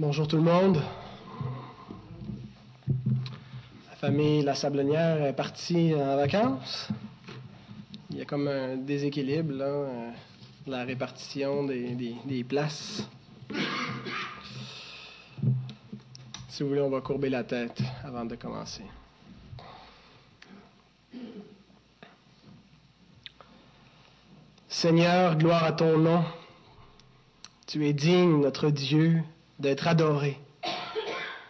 Bonjour tout le monde. La famille La Sablonnière est partie en vacances. Il y a comme un déséquilibre là, euh, la répartition des, des- des places. Si vous voulez, on va courber la tête avant de commencer. Seigneur, gloire à ton nom. Tu es digne, notre Dieu, d'être adoré,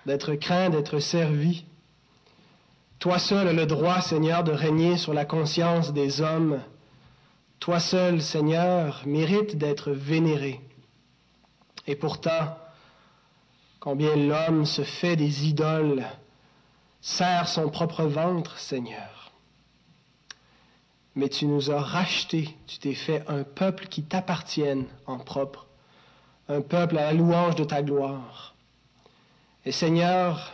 d'être craint, d'être servi. Toi seul as le droit, Seigneur, de régner sur la conscience des hommes. Toi seul, Seigneur, mérite d'être vénéré. Et pourtant, combien l'homme se fait des idoles, serre son propre ventre, Seigneur. Mais tu nous as rachetés, tu t'es fait un peuple qui t'appartienne en propre un peuple à la louange de ta gloire. Et Seigneur,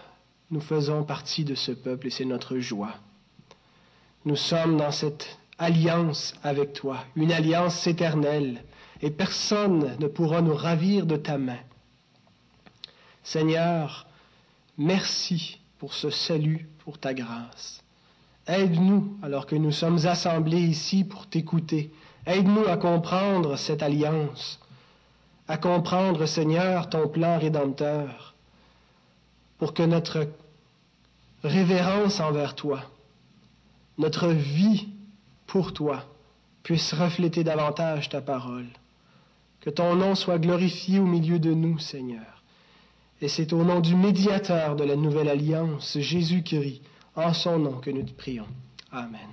nous faisons partie de ce peuple et c'est notre joie. Nous sommes dans cette alliance avec toi, une alliance éternelle, et personne ne pourra nous ravir de ta main. Seigneur, merci pour ce salut, pour ta grâce. Aide-nous alors que nous sommes assemblés ici pour t'écouter. Aide-nous à comprendre cette alliance à comprendre, Seigneur, ton plan rédempteur, pour que notre révérence envers toi, notre vie pour toi, puisse refléter davantage ta parole. Que ton nom soit glorifié au milieu de nous, Seigneur. Et c'est au nom du médiateur de la nouvelle alliance, Jésus-Christ, en son nom que nous te prions. Amen.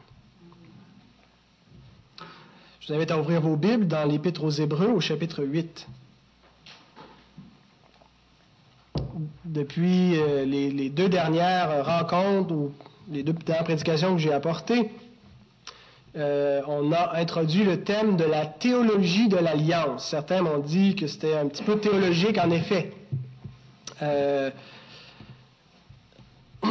Je vous invite à ouvrir vos Bibles dans l'Épître aux Hébreux au chapitre 8. Depuis euh, les, deux dernières rencontres ou les deux dernières prédications que j'ai apportées, euh, on a introduit le thème de la théologie de l'alliance. Certains m'ont dit que c'était un petit peu théologique, en effet. Euh,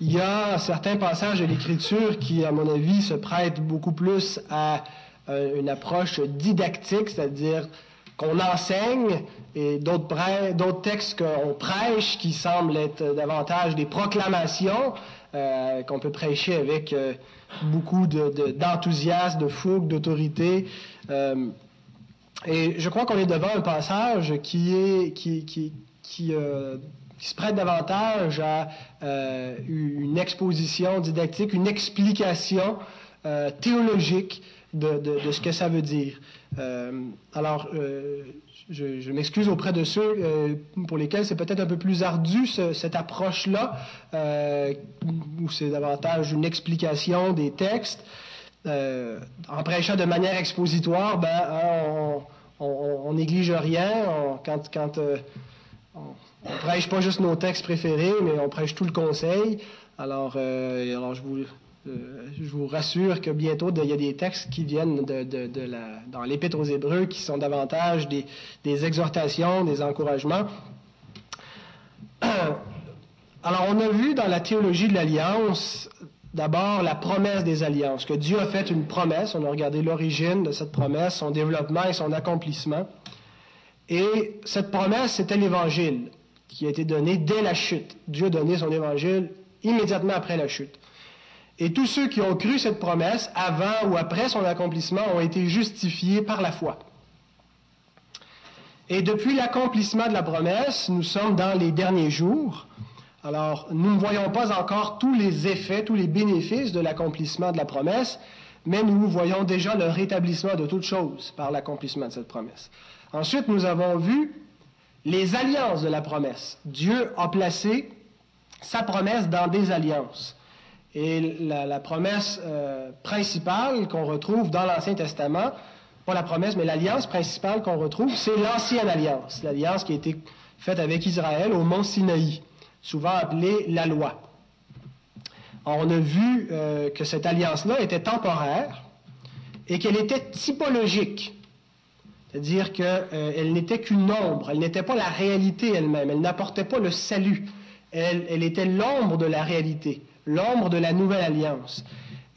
il y a certains passages de l'Écriture qui, à mon avis, se prêtent beaucoup plus à une approche didactique, c'est-à-dire qu'on enseigne, et d'autres textes qu'on prêche qui semblent être davantage des proclamations euh, qu'on peut prêcher avec euh, beaucoup de- de- d'enthousiasme, de, fougue, d'autorité. Euh, et je crois qu'on est devant un passage qui se prête davantage à une exposition didactique, une explication théologique de ce que ça veut dire. Euh, alors, euh, je, m'excuse auprès de ceux euh, pour lesquels c'est peut-être un peu plus ardu ce- cette approche-là, où c'est davantage une explication des textes. En prêchant de manière expositoire, ben, on, néglige rien. On- quand on, prêche pas juste nos textes préférés, mais on prêche tout le conseil. Alors, alors je vous euh, je vous rassure que bientôt, il y a des textes qui viennent dans l'Épître aux Hébreux qui sont davantage des, des exhortations, des encouragements. Alors, on a vu dans la théologie de l'alliance, d'abord la promesse des alliances, que Dieu a fait une promesse. On a regardé l'origine de cette promesse, son développement et son accomplissement. Et cette promesse, c'était l'Évangile qui a été donné dès la chute. Dieu a donné son Évangile immédiatement après la chute. Et tous ceux qui ont cru cette promesse, avant ou après son accomplissement, ont été justifiés par la foi. Et depuis l'accomplissement de la promesse, nous sommes dans les derniers jours. Alors, nous ne voyons pas encore tous les effets, tous les bénéfices de l'accomplissement de la promesse, mais nous voyons déjà le rétablissement de toutes choses par l'accomplissement de cette promesse. Ensuite, nous avons vu les alliances de la promesse. Dieu a placé sa promesse dans des alliances. Et la, promesse euh, principale qu'on retrouve dans l'Ancien Testament, pas la promesse, mais l'alliance principale qu'on retrouve, c'est l'ancienne alliance, l'alliance qui a été faite avec Israël au mont Sinaï, souvent appelée la loi. On a vu euh, que cette alliance-là était temporaire et qu'elle était typologique. C'est-à-dire qu'elle euh, n'était qu'une ombre, elle n'était pas la réalité elle-même, elle n'apportait pas le salut, elle était l'ombre de la réalité, l'ombre de la nouvelle alliance.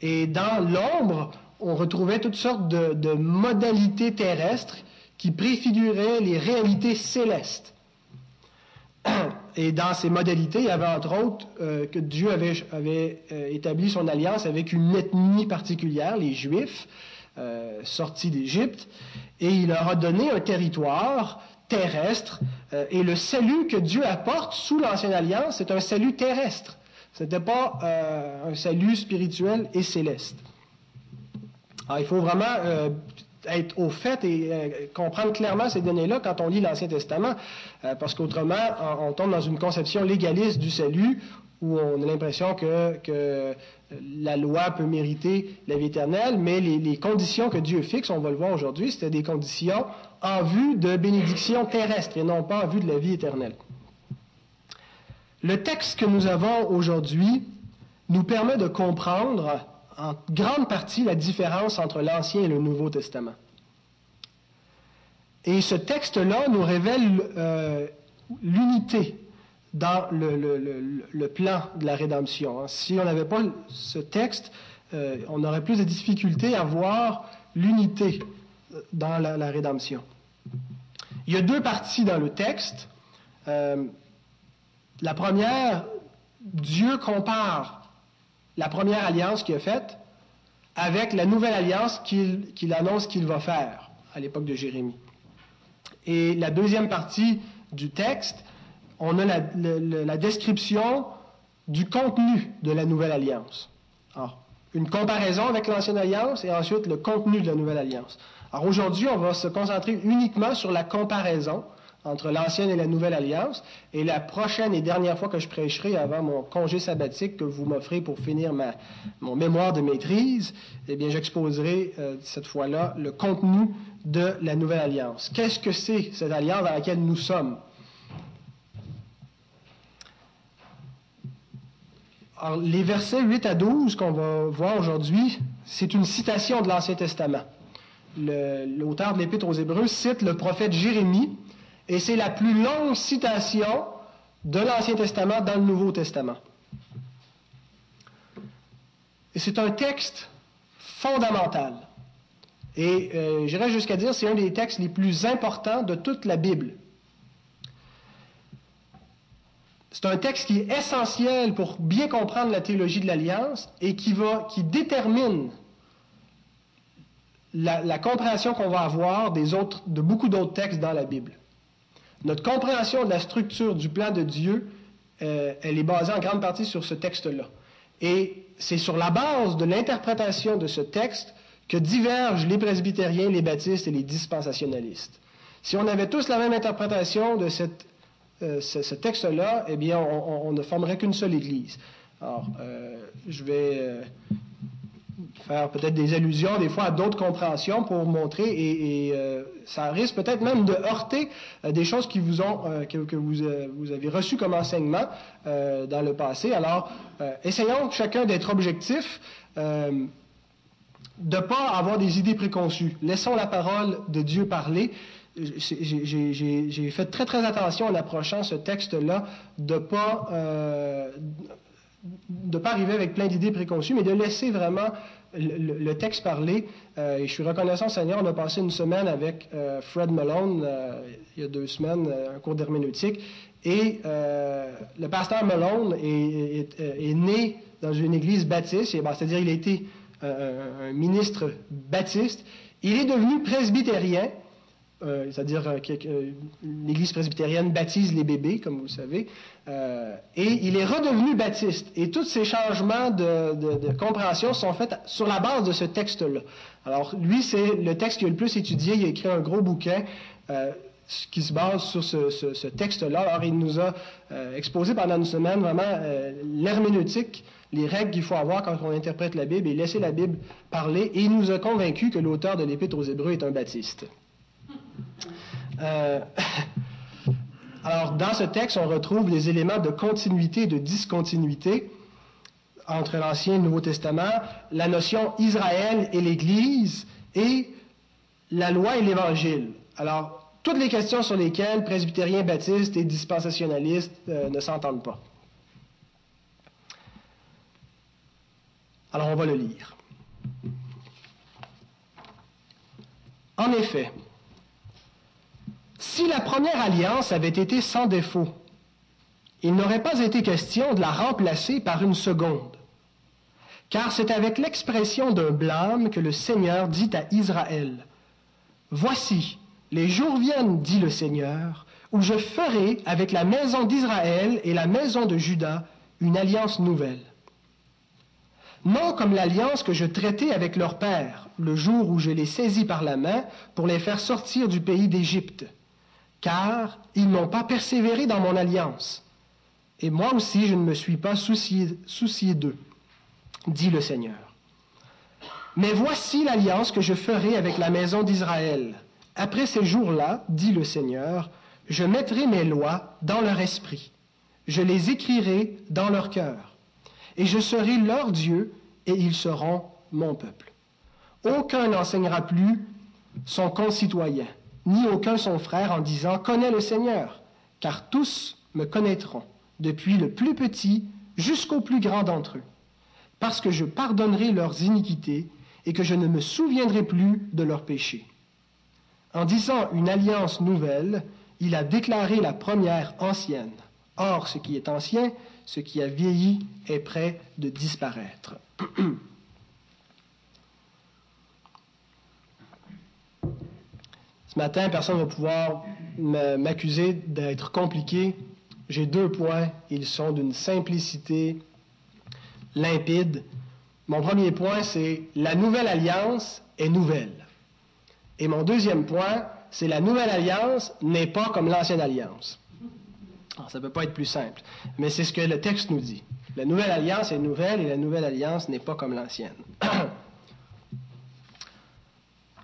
Et dans l'ombre, on retrouvait toutes sortes de, modalités terrestres qui préfiguraient les réalités célestes. Et dans ces modalités, il y avait entre autres euh, que Dieu avait, avait euh, établi son alliance avec une ethnie particulière, les Juifs, euh, sortis d'Égypte, et il leur a donné un territoire terrestre. et le salut que Dieu apporte sous l'ancienne alliance, c'est un salut terrestre. Ce n'était pas un salut spirituel et céleste. Alors, il faut vraiment être au fait et euh, comprendre clairement ces données-là quand on lit l'Ancien Testament, euh, parce qu'autrement, on, tombe dans une conception légaliste du salut où on a l'impression que, la loi peut mériter la vie éternelle, mais les, conditions que Dieu fixe, on va le voir aujourd'hui, c'était des conditions en vue de bénédiction terrestre et non pas en vue de la vie éternelle. Le texte que nous avons aujourd'hui nous permet de comprendre en grande partie la différence entre l'Ancien et le Nouveau Testament. Et ce texte-là nous révèle euh, l'unité dans le, plan de la rédemption. Hein. Si on n'avait pas ce texte, euh, on aurait plus de difficultés à voir l'unité dans la, rédemption. Il y a deux parties dans le texte. Euh, la première, Dieu compare la première alliance qu'il a faite avec la nouvelle alliance qu'il annonce qu'il va faire à l'époque de Jérémie. Et la deuxième partie du texte, on a la, description du contenu de la nouvelle alliance. Alors, une comparaison avec l'ancienne alliance et ensuite le contenu de la nouvelle alliance. Alors aujourd'hui, on va se concentrer uniquement sur la comparaison entre l'ancienne et la nouvelle alliance. Et la prochaine et dernière fois que je prêcherai avant mon congé sabbatique que vous m'offrez pour finir ma, mon mémoire de maîtrise, eh bien, j'exposerai euh, cette fois-là le contenu de la nouvelle alliance. Qu'est-ce que c'est cette alliance dans laquelle nous sommes? Alors, les versets 8 à 12 qu'on va voir aujourd'hui, c'est une citation de l'Ancien Testament. L'auteur de l'Épître aux Hébreux cite le prophète Jérémie, et c'est la plus longue citation de l'Ancien Testament dans le Nouveau Testament. Et c'est un texte fondamental. Et euh, j'irais jusqu'à dire c'est un des textes les plus importants de toute la Bible. C'est un texte qui est essentiel pour bien comprendre la théologie de l'Alliance et qui, va, qui détermine la, la compréhension qu'on va avoir des autres, de beaucoup d'autres textes dans la Bible. Notre compréhension de la structure du plan de Dieu, euh, elle est basée en grande partie sur ce texte-là. Et c'est sur la base de l'interprétation de ce texte que divergent les presbytériens, les baptistes et les dispensationalistes. Si on avait tous la même interprétation de euh, ce, texte-là, eh bien, on, ne formerait qu'une seule Église. Alors, euh, je vais faire peut-être des allusions des fois à d'autres compréhensions pour montrer et, euh, ça risque peut-être même de heurter euh, des choses qui vous ont euh, que, vous, vous, avez reçues comme enseignement dans le passé. Alors, essayons chacun d'être objectif. de ne pas avoir des idées préconçues. Laissons la parole de Dieu parler. J'ai fait très très attention en approchant ce texte-là de ne pas de pas arriver avec plein d'idées préconçues, mais de laisser vraiment le, texte parler. Euh, et je suis reconnaissant, Seigneur, on a passé une semaine avec euh, Fred Malone, euh, il y a deux semaines, un cours d'herméneutique. Et le pasteur Malone est, né dans une église baptiste, c'est-à-dire il a été un ministre baptiste. Il est devenu presbytérien euh, c'est-à-dire euh, que l'Église presbytérienne baptise les bébés, comme vous savez, euh, et il est redevenu baptiste. Et tous ces changements de, compréhension sont faits sur la base de ce texte-là. Alors, lui, c'est le texte qu'il a le plus étudié. Il a écrit un gros bouquin qui se base sur ce, texte-là. Alors, il nous a exposé pendant une semaine vraiment l'herméneutique, les règles qu'il faut avoir quand on interprète la Bible et laisser la Bible parler. Et il nous a convaincus que l'auteur de l'Épître aux Hébreux est un baptiste. Euh, alors, dans ce texte, on retrouve les éléments de continuité et de discontinuité entre l'Ancien et le Nouveau Testament, la notion Israël et l'Église et la loi et l'Évangile. Alors, toutes les questions sur lesquelles presbytériens, baptistes et dispensationalistes euh, ne s'entendent pas. Alors, on va le lire. En effet, si la première alliance avait été sans défaut, il n'aurait pas été question de la remplacer par une seconde. Car c'est avec l'expression d'un blâme que le Seigneur dit à Israël, Voici, les jours viennent, dit le Seigneur, où je ferai avec la maison d'Israël et la maison de Juda une alliance nouvelle. Non comme l'alliance que je traitais avec leur père le jour où je les saisis par la main pour les faire sortir du pays d'Égypte, car ils n'ont pas persévéré dans mon alliance. Et moi aussi je ne me suis pas soucié, d'eux, dit le Seigneur. Mais voici l'alliance que je ferai avec la maison d'Israël. Après ces jours-là, dit le Seigneur, je mettrai mes lois dans leur esprit, je les écrirai dans leur cœur, et je serai leur Dieu, et ils seront mon peuple. Aucun n'enseignera plus son concitoyen, ni aucun son frère en disant Connais le Seigneur, car tous me connaîtront, depuis le plus petit jusqu'au plus grand d'entre eux, parce que je pardonnerai leurs iniquités et que je ne me souviendrai plus de leurs péchés. En disant une alliance nouvelle, il a déclaré la première ancienne. Or, ce qui est ancien, ce qui a vieilli, est prêt de disparaître. Ce matin, personne ne va pouvoir m'accuser d'être compliqué. J'ai deux points. Ils sont d'une simplicité limpide. Mon premier point, c'est la nouvelle alliance est nouvelle. Et mon deuxième point, c'est la nouvelle alliance n'est pas comme l'ancienne alliance. ça ne peut pas être plus simple, mais c'est ce que le texte nous dit. La nouvelle alliance est nouvelle et la nouvelle alliance n'est pas comme l'ancienne.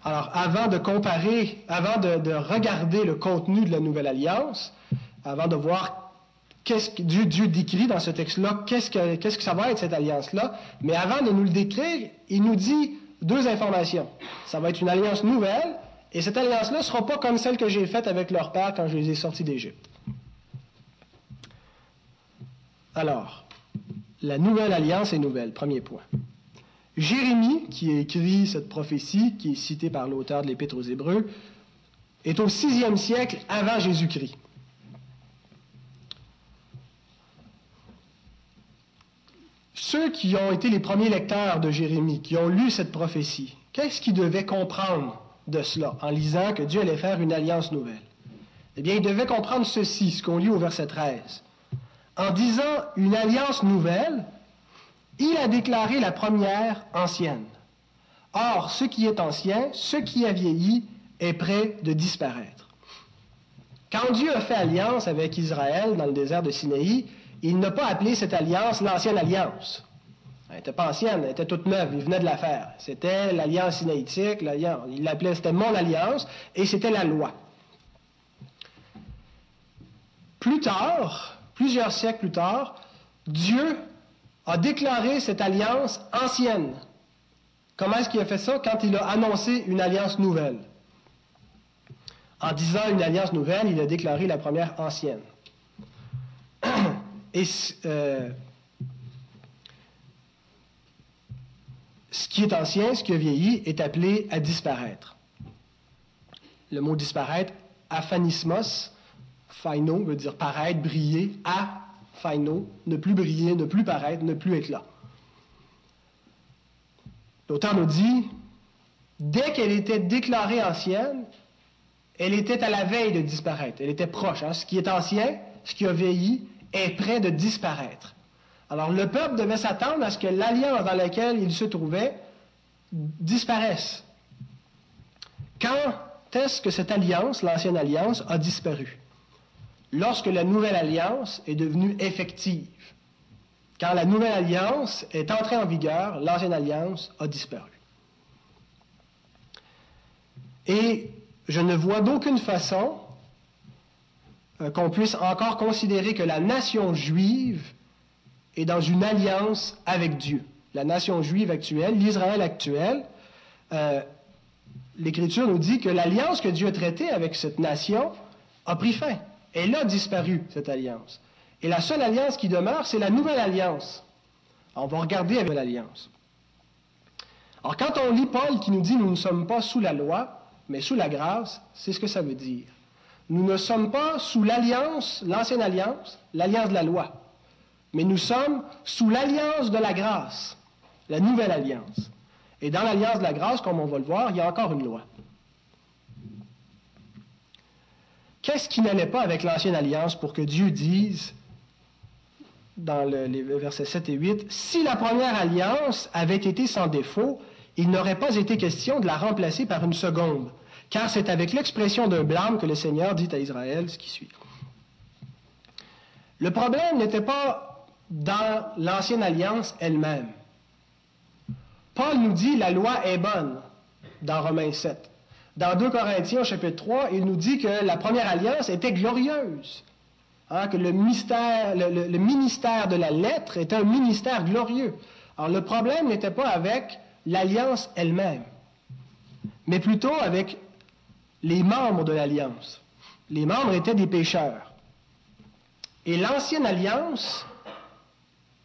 Alors, avant de comparer, avant de, regarder le contenu de la nouvelle alliance, avant de voir qu'est-ce que Dieu, décrit dans ce texte-là, qu'est-ce que, qu'est-ce que ça va être cette alliance-là, mais avant de nous le décrire, il nous dit deux informations. Ça va être une alliance nouvelle, et cette alliance-là ne sera pas comme celle que j'ai faite avec leur père quand je les ai sortis d'Égypte. Alors, la nouvelle alliance est nouvelle, premier point. Jérémie, qui a écrit cette prophétie, qui est citée par l'auteur de l'Épître aux Hébreux, est au sixième siècle avant Jésus-Christ. Ceux qui ont été les premiers lecteurs de Jérémie, qui ont lu cette prophétie, qu'est-ce qu'ils devaient comprendre de cela en lisant que Dieu allait faire une alliance nouvelle? Eh bien, ils devaient comprendre ceci, ce qu'on lit au verset 13. En disant une alliance nouvelle, il a déclaré la première ancienne. Or, ce qui est ancien, ce qui a vieilli, est prêt de disparaître. Quand Dieu a fait alliance avec Israël dans le désert de Sinaï, il n'a pas appelé cette alliance l'ancienne alliance. Elle n'était pas ancienne, elle était toute neuve, il venait de la faire. C'était l'alliance sinaïtique, il l'appelait, c'était mon alliance, et c'était la loi. Plus tard, plusieurs siècles plus tard, Dieu a déclaré cette alliance ancienne. Comment est-ce qu'il a fait ça quand il a annoncé une alliance nouvelle? En disant une alliance nouvelle, il a déclaré la première ancienne. Et euh, ce qui est ancien, ce qui a vieilli, est appelé à disparaître. Le mot disparaître, aphanismos, phaino veut dire paraître, briller, a final, ne plus briller, ne plus paraître, ne plus être là. L'auteur nous dit, dès qu'elle était déclarée ancienne, elle était à la veille de disparaître. Elle était proche. Hein. Ce qui est ancien, ce qui a vieilli, est prêt de disparaître. Alors le peuple devait s'attendre à ce que l'alliance dans laquelle il se trouvait disparaisse. Quand est-ce que cette alliance, l'ancienne alliance, a disparu? Lorsque la nouvelle alliance est devenue effective. Quand la nouvelle alliance est entrée en vigueur, l'ancienne alliance a disparu. Et je ne vois d'aucune façon euh, qu'on puisse encore considérer que la nation juive est dans une alliance avec Dieu. La nation juive actuelle, l'Israël actuel, euh, l'Écriture nous dit que l'alliance que Dieu a traitée avec cette nation a pris fin. Elle a disparu, cette alliance. Et la seule alliance qui demeure, c'est la nouvelle alliance. on va regarder avec l'alliance. Alors, quand on lit Paul qui nous dit nous ne sommes pas sous la loi, mais sous la grâce, c'est ce que ça veut dire. nous ne sommes pas sous l'alliance, l'ancienne alliance, l'alliance de la loi, mais nous sommes sous l'alliance de la grâce, la nouvelle alliance. Et dans l'alliance de la grâce, comme on va le voir, il y a encore une loi. Qu'est-ce qui n'allait pas avec l'ancienne alliance pour que Dieu dise, dans les versets 7 et 8, si la première alliance avait été sans défaut, il n'aurait pas été question de la remplacer par une seconde, car c'est avec l'expression d'un blâme que le Seigneur dit à Israël ce qui suit. Le problème n'était pas dans l'ancienne alliance elle-même. Paul nous dit la loi est bonne dans Romains 7. Dans 2 Corinthiens, chapitre 3, il nous dit que la première alliance était glorieuse. Hein, que le, le, ministère de la lettre était un ministère glorieux. Alors le problème n'était pas avec l'alliance elle-même, mais plutôt avec les membres de l'alliance. Les membres étaient des pécheurs. Et l'ancienne alliance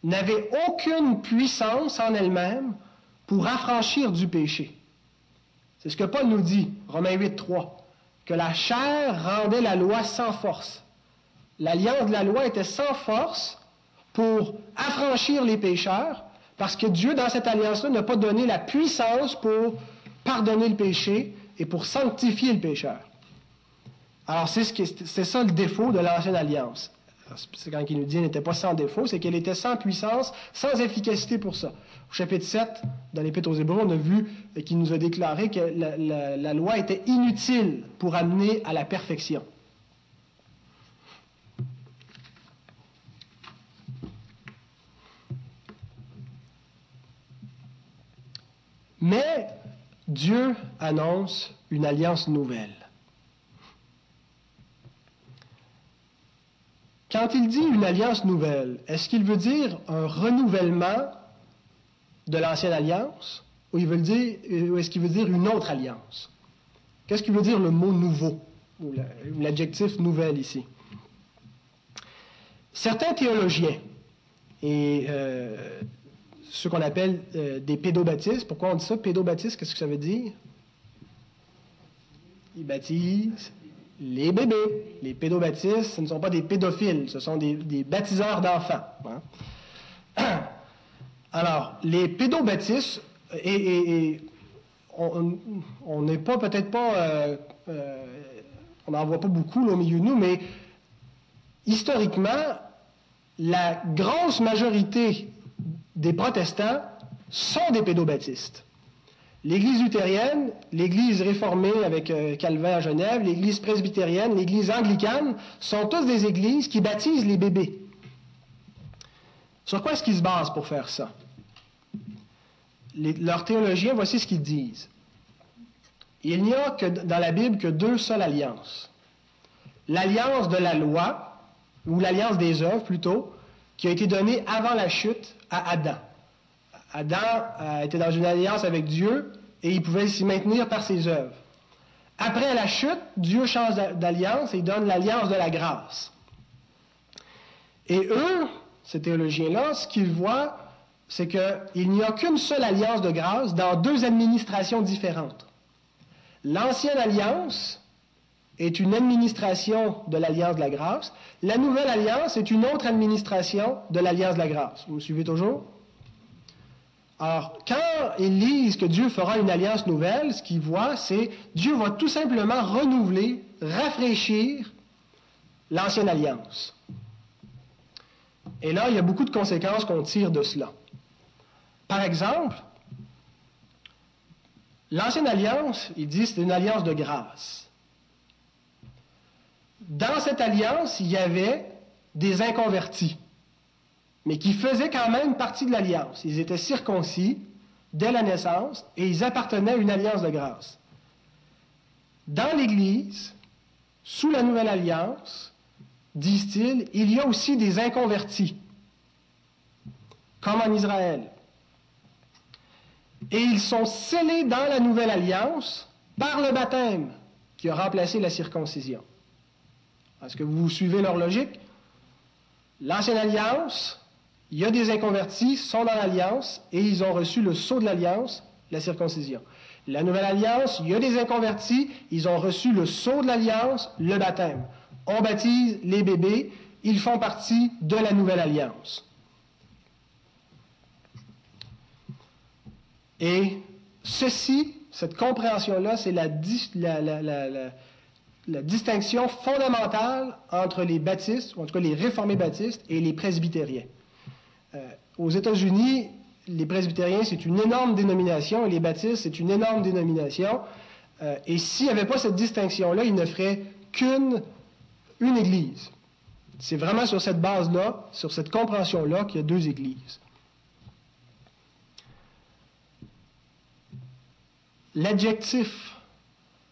n'avait aucune puissance en elle-même pour affranchir du péché. C'est ce que Paul nous dit, Romains 8, 3, que la chair rendait la loi sans force. L'alliance de la loi était sans force pour affranchir les pécheurs, parce que Dieu, dans cette alliance-là, n'a pas donné la puissance pour pardonner le péché et pour sanctifier le pécheur. Alors, c'est ce ça le défaut de l'ancienne alliance. C'est quand il nous dit qu'elle n'était pas sans défaut, c'est qu'elle était sans puissance, sans efficacité pour ça. Au chapitre 7, dans l'Épître aux Hébreux, on a vu qu'il nous a déclaré que la, loi était inutile pour amener à la perfection. Mais Dieu annonce une alliance nouvelle. Quand il dit une alliance nouvelle, est-ce qu'il veut dire un renouvellement de l'ancienne alliance ou, ou est-ce qu'il veut dire une autre alliance? Qu'est-ce qu'il veut dire le mot nouveau ou l'adjectif nouvelle ici? Certains théologiens et euh, ceux qu'on appelle euh, des pédobaptistes, pourquoi on dit ça? Pédobaptiste, qu'est-ce que ça veut dire? Ils baptisent les bébés. Les pédobaptistes, ce ne sont pas des pédophiles, ce sont des, baptiseurs d'enfants. Hein. Alors, les pédobaptistes, et, on n'est pas peut-être pas, euh, euh, on n'en voit pas beaucoup au milieu de nous, mais historiquement, la grosse majorité des protestants sont des pédobaptistes. L'Église luthérienne, l'Église réformée avec euh, Calvin à Genève, l'Église presbytérienne, l'Église anglicane sont tous des églises qui baptisent les bébés. Sur quoi est-ce qu'ils se basent pour faire ça? leurs théologiens, voici ce qu'ils disent. Il n'y a que dans la Bible que deux seules alliances. L'alliance de la loi, ou l'alliance des œuvres plutôt, qui a été donnée avant la chute à Adam. Adam était dans une alliance avec Dieu et il pouvait s'y maintenir par ses œuvres. Après la chute, Dieu change d'alliance et donne l'alliance de la grâce. Et eux, ces théologiens-là, ce qu'ils voient, c'est qu'il n'y a qu'une seule alliance de grâce dans deux administrations différentes. L'ancienne alliance est une administration de l'alliance de la grâce. La nouvelle alliance est une autre administration de l'alliance de la grâce. Vous me suivez toujours? Alors, quand ils lisent que Dieu fera une alliance nouvelle, ce qu'ils voient, c'est Dieu va tout simplement renouveler, rafraîchir l'ancienne alliance. Et là, il y a beaucoup de conséquences qu'on tire de cela. Par exemple, l'ancienne alliance, il dit, c'est une alliance de grâce. Dans cette alliance, il y avait des inconvertis mais qui faisaient quand même partie de l'alliance. Ils étaient circoncis dès la naissance et ils appartenaient à une alliance de grâce. Dans l'Église, sous la nouvelle alliance, disent-ils, il y a aussi des inconvertis, comme en Israël. Et ils sont scellés dans la nouvelle alliance par le baptême qui a remplacé la circoncision. Est-ce que vous suivez leur logique? L'ancienne alliance il y a des inconvertis, sont dans l'alliance et ils ont reçu le sceau de l'alliance, la circoncision. La nouvelle alliance, il y a des inconvertis, ils ont reçu le sceau de l'alliance, le baptême. On baptise les bébés, ils font partie de la nouvelle alliance. Et ceci, cette compréhension-là, c'est la, distinction fondamentale entre les baptistes, ou en tout cas les réformés baptistes, et les presbytériens. Euh, aux États-Unis, les presbytériens, c'est une énorme dénomination, et les baptistes, c'est une énorme dénomination. Euh, et s'il n'y avait pas cette distinction-là, ils ne feraient qu'une une Église. C'est vraiment sur cette base-là, sur cette compréhension-là, qu'il y a deux Églises. L'adjectif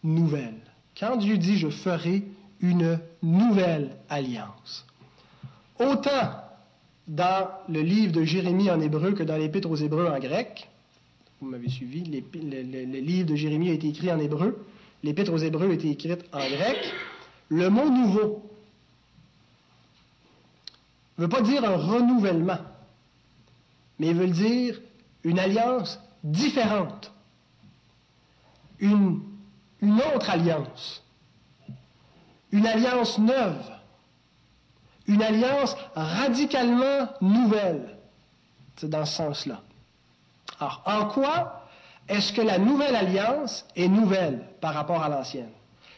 nouvelle. Quand Dieu dit je ferai une nouvelle alliance, autant dans le livre de Jérémie en hébreu que dans l'épître aux Hébreux en grec. Vous m'avez suivi, le, livre de Jérémie a été écrit en hébreu, l'épître aux Hébreux a été écrite en grec. Le mot nouveau ne veut pas dire un renouvellement, mais veut dire une alliance différente, une autre alliance, une alliance neuve une alliance radicalement nouvelle. C'est dans ce sens-là. Alors, en quoi est-ce que la nouvelle alliance est nouvelle par rapport à l'ancienne?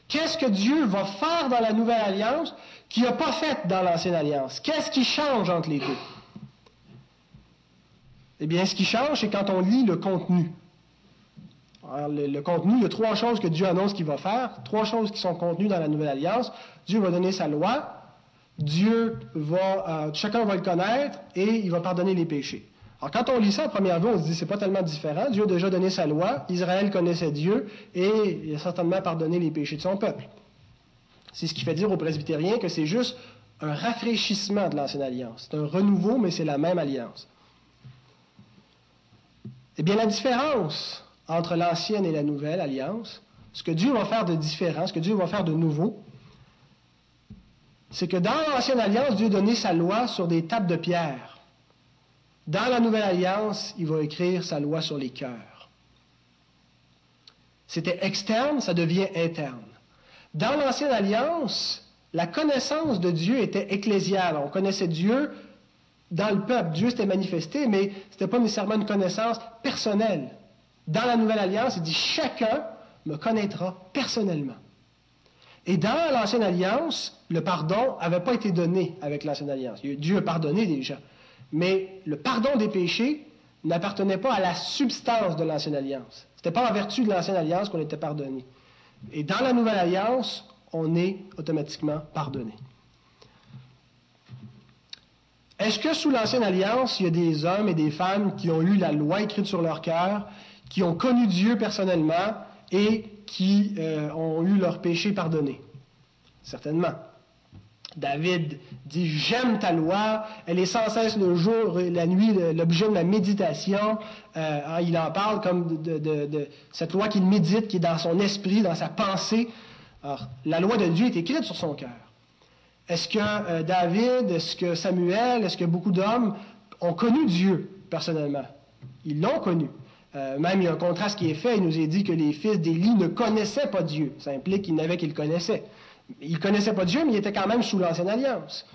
Qu'est-ce que Dieu va faire dans la nouvelle alliance qu'il n'a pas fait dans l'ancienne alliance? Qu'est-ce qui change entre les deux? Eh bien, ce qui change, c'est quand on lit le contenu. Alors, le, le, contenu, il y a trois choses que Dieu annonce qu'il va faire, trois choses qui sont contenues dans la nouvelle alliance. Dieu va donner sa loi, Dieu va, euh, chacun va le connaître et il va pardonner les péchés. Alors quand on lit ça à première vue, on se dit c'est pas tellement différent. Dieu a déjà donné sa loi, Israël connaissait Dieu et il a certainement pardonné les péchés de son peuple. C'est ce qui fait dire aux presbytériens que c'est juste un rafraîchissement de l'ancienne alliance. C'est un renouveau, mais c'est la même alliance. Eh bien, la différence entre l'ancienne et la nouvelle alliance, ce que Dieu va faire de différent, ce que Dieu va faire de nouveau, c'est que dans l'Ancienne Alliance, Dieu a donné sa loi sur des tables de pierre. Dans la Nouvelle Alliance, il va écrire sa loi sur les cœurs. C'était externe, ça devient interne. Dans l'Ancienne Alliance, la connaissance de Dieu était ecclésiale. On connaissait Dieu dans le peuple. Dieu s'était manifesté, mais ce n'était pas nécessairement une connaissance personnelle. Dans la Nouvelle Alliance, il dit chacun me connaîtra personnellement. Et dans l'Ancienne Alliance, le pardon n'avait pas été donné avec l'Ancienne Alliance. Dieu a pardonné déjà. Mais le pardon des péchés n'appartenait pas à la substance de l'Ancienne Alliance. Ce n'était pas en vertu de l'Ancienne Alliance qu'on était pardonné. Et dans la Nouvelle Alliance, on est automatiquement pardonné. Est-ce que sous l'Ancienne Alliance, il y a des hommes et des femmes qui ont eu la loi écrite sur leur cœur, qui ont connu Dieu personnellement et qui euh, ont eu leurs péchés pardonnés. Certainement. David dit J'aime ta loi, elle est sans cesse le jour et la nuit l'objet de ma méditation. Euh, hein, il en parle comme de, cette loi qu'il médite, qui est dans son esprit, dans sa pensée. Alors, la loi de Dieu est écrite sur son cœur. Est-ce que euh, David, est-ce que Samuel, est-ce que beaucoup d'hommes ont connu Dieu personnellement? Ils l'ont connu. Euh, même il y a un contraste qui est fait, il nous est dit que les fils d'Élie ne connaissaient pas Dieu. Ça implique qu'ils n'avaient qu'ils connaissaient. Ils ne connaissaient pas Dieu, mais ils étaient quand même sous l'Ancienne Alliance.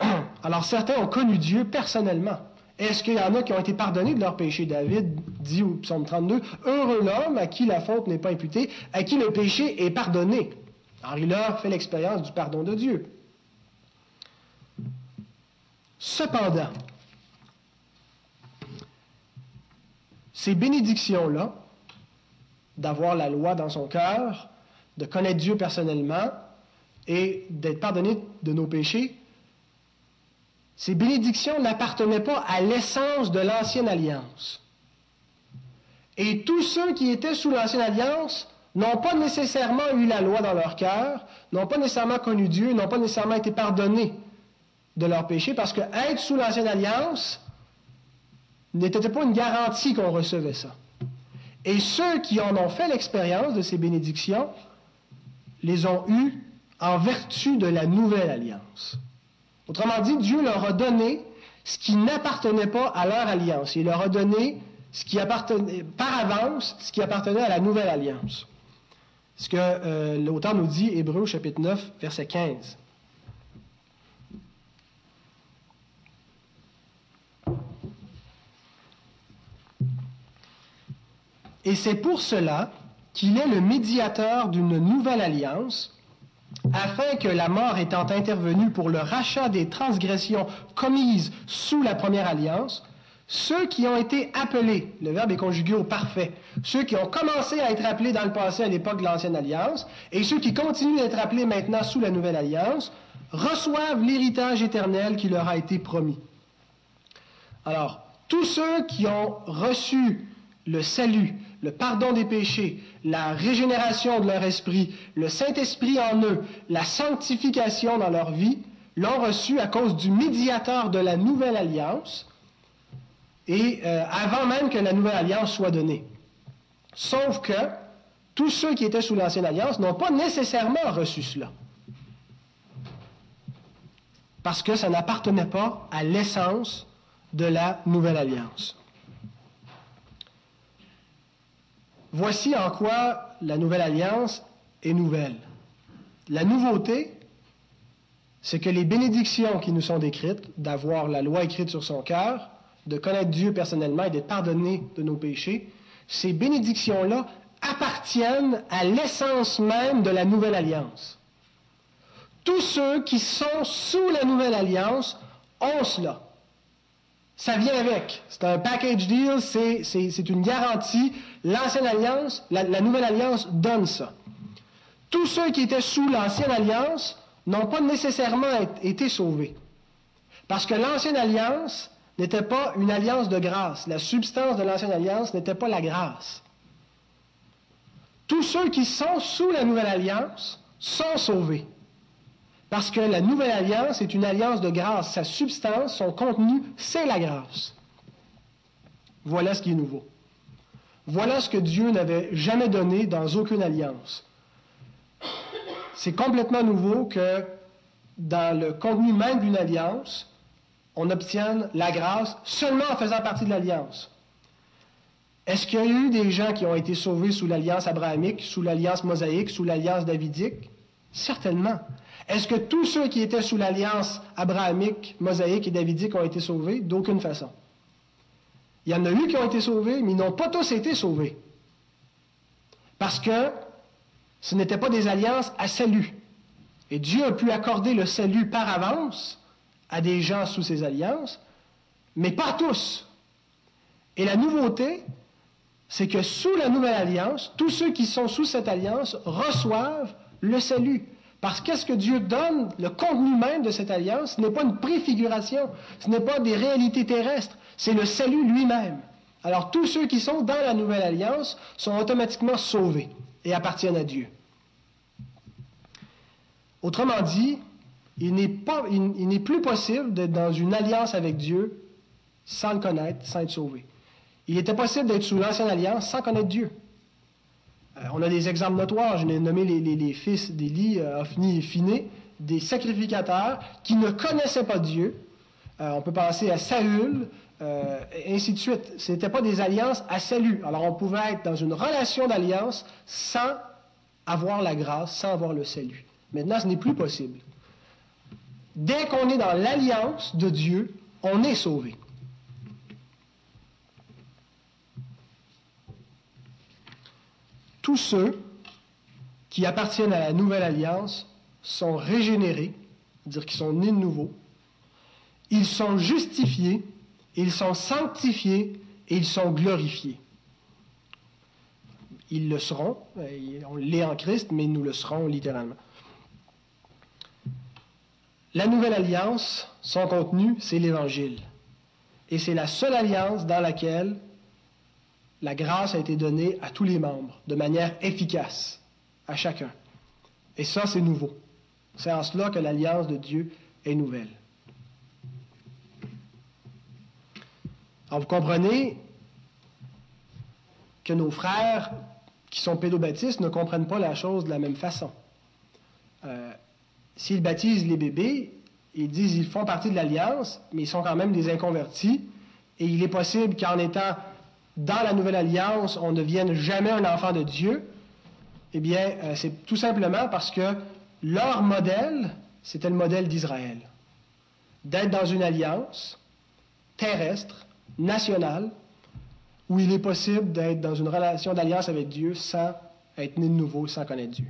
Alors certains ont connu Dieu personnellement. Est-ce qu'il y en a qui ont été pardonnés de leurs péchés? David dit au psaume 32, Heureux l'homme à qui la faute n'est pas imputée, à qui le péché est pardonné. Alors il a fait l'expérience du pardon de Dieu. Cependant, Ces bénédictions-là, d'avoir la loi dans son cœur, de connaître Dieu personnellement et d'être pardonné de nos péchés, ces bénédictions n'appartenaient pas à l'essence de l'ancienne alliance. Et tous ceux qui étaient sous l'ancienne alliance n'ont pas nécessairement eu la loi dans leur cœur, n'ont pas nécessairement connu Dieu, n'ont pas nécessairement été pardonnés de leurs péchés, parce que être sous l'ancienne alliance, n'était pas une garantie qu'on recevait ça. Et ceux qui en ont fait l'expérience de ces bénédictions les ont eues en vertu de la nouvelle alliance. Autrement dit, Dieu leur a donné ce qui n'appartenait pas à leur alliance. Il leur a donné ce qui appartenait, par avance ce qui appartenait à la nouvelle alliance. Ce que euh, l'auteur nous dit, Hébreu chapitre 9, verset 15. Et c'est pour cela qu'il est le médiateur d'une nouvelle alliance, afin que la mort étant intervenue pour le rachat des transgressions commises sous la première alliance, ceux qui ont été appelés, le verbe est conjugué au parfait, ceux qui ont commencé à être appelés dans le passé à l'époque de l'ancienne alliance, et ceux qui continuent d'être appelés maintenant sous la nouvelle alliance, reçoivent l'héritage éternel qui leur a été promis. Alors, tous ceux qui ont reçu le salut, le pardon des péchés, la régénération de leur esprit, le Saint-Esprit en eux, la sanctification dans leur vie, l'ont reçu à cause du médiateur de la nouvelle alliance et euh, avant même que la nouvelle alliance soit donnée. Sauf que tous ceux qui étaient sous l'ancienne alliance n'ont pas nécessairement reçu cela. Parce que ça n'appartenait pas à l'essence de la nouvelle alliance. Voici en quoi la nouvelle alliance est nouvelle. La nouveauté, c'est que les bénédictions qui nous sont décrites, d'avoir la loi écrite sur son cœur, de connaître Dieu personnellement et d'être pardonné de nos péchés, ces bénédictions-là appartiennent à l'essence même de la nouvelle alliance. Tous ceux qui sont sous la nouvelle alliance ont cela. Ça vient avec. C'est un package deal, c'est une garantie. L'ancienne alliance, la, nouvelle alliance donne ça. Tous ceux qui étaient sous l'ancienne alliance n'ont pas nécessairement été sauvés. Parce que l'ancienne alliance n'était pas une alliance de grâce. La substance de l'ancienne alliance n'était pas la grâce. Tous ceux qui sont sous la nouvelle alliance sont sauvés. Parce que la nouvelle alliance est une alliance de grâce. Sa substance, son contenu, c'est la grâce. Voilà ce qui est nouveau. Voilà ce que Dieu n'avait jamais donné dans aucune alliance. C'est complètement nouveau que dans le contenu même d'une alliance, on obtienne la grâce seulement en faisant partie de l'alliance. Est-ce qu'il y a eu des gens qui ont été sauvés sous l'alliance abrahamique, sous l'alliance mosaïque, sous l'alliance davidique? Certainement. Est-ce que tous ceux qui étaient sous l'alliance abrahamique, mosaïque et davidique ont été sauvés? D'aucune façon. Il y en a eu qui ont été sauvés, mais ils n'ont pas tous été sauvés. Parce que ce n'étaient pas des alliances à salut. Et Dieu a pu accorder le salut par avance à des gens sous ces alliances, mais pas tous. Et la nouveauté, c'est que sous la nouvelle alliance, tous ceux qui sont sous cette alliance reçoivent le salut. Parce qu'est-ce que Dieu donne, le contenu même de cette alliance, ce n'est pas une préfiguration, ce n'est pas des réalités terrestres, c'est le salut lui-même. Alors tous ceux qui sont dans la nouvelle alliance sont automatiquement sauvés et appartiennent à Dieu. Autrement dit, il n'est plus possible d'être dans une alliance avec Dieu sans le connaître, sans être sauvé. Il était possible d'être sous l'ancienne alliance sans connaître Dieu. Euh, on a des exemples notoires. Je l'ai nommé les, fils d'Élie, euh, Ophni et Phiné, des sacrificateurs qui ne connaissaient pas Dieu. Euh, on peut penser à Saül, ainsi de suite. Ce n'étaient pas des alliances à salut. Alors on pouvait être dans une relation d'alliance sans avoir la grâce, sans avoir le salut. Maintenant, ce n'est plus possible. Dès qu'on est dans l'alliance de Dieu, on est sauvé. Tous ceux qui appartiennent à la nouvelle alliance sont régénérés, c'est-à-dire qu'ils sont nés de nouveau, ils sont justifiés, ils sont sanctifiés et ils sont glorifiés. Ils le seront, on l'est en Christ, mais nous le serons littéralement. La nouvelle alliance, son contenu, c'est l'Évangile. Et c'est la seule alliance dans laquelle la grâce a été donnée à tous les membres de manière efficace, à chacun. Et ça, c'est nouveau. C'est en cela que l'alliance de Dieu est nouvelle. Alors, vous comprenez que nos frères qui sont pédobaptistes ne comprennent pas la chose de la même façon. Euh, s'ils baptisent les bébés, ils disent qu'ils font partie de l'alliance, mais ils sont quand même des inconvertis, et il est possible qu'en étant dans la Nouvelle Alliance, on ne devienne jamais un enfant de Dieu, eh bien, euh, c'est tout simplement parce que leur modèle, c'était le modèle d'Israël. D'être dans une alliance terrestre, nationale, où il est possible d'être dans une relation d'alliance avec Dieu sans être né de nouveau, sans connaître Dieu.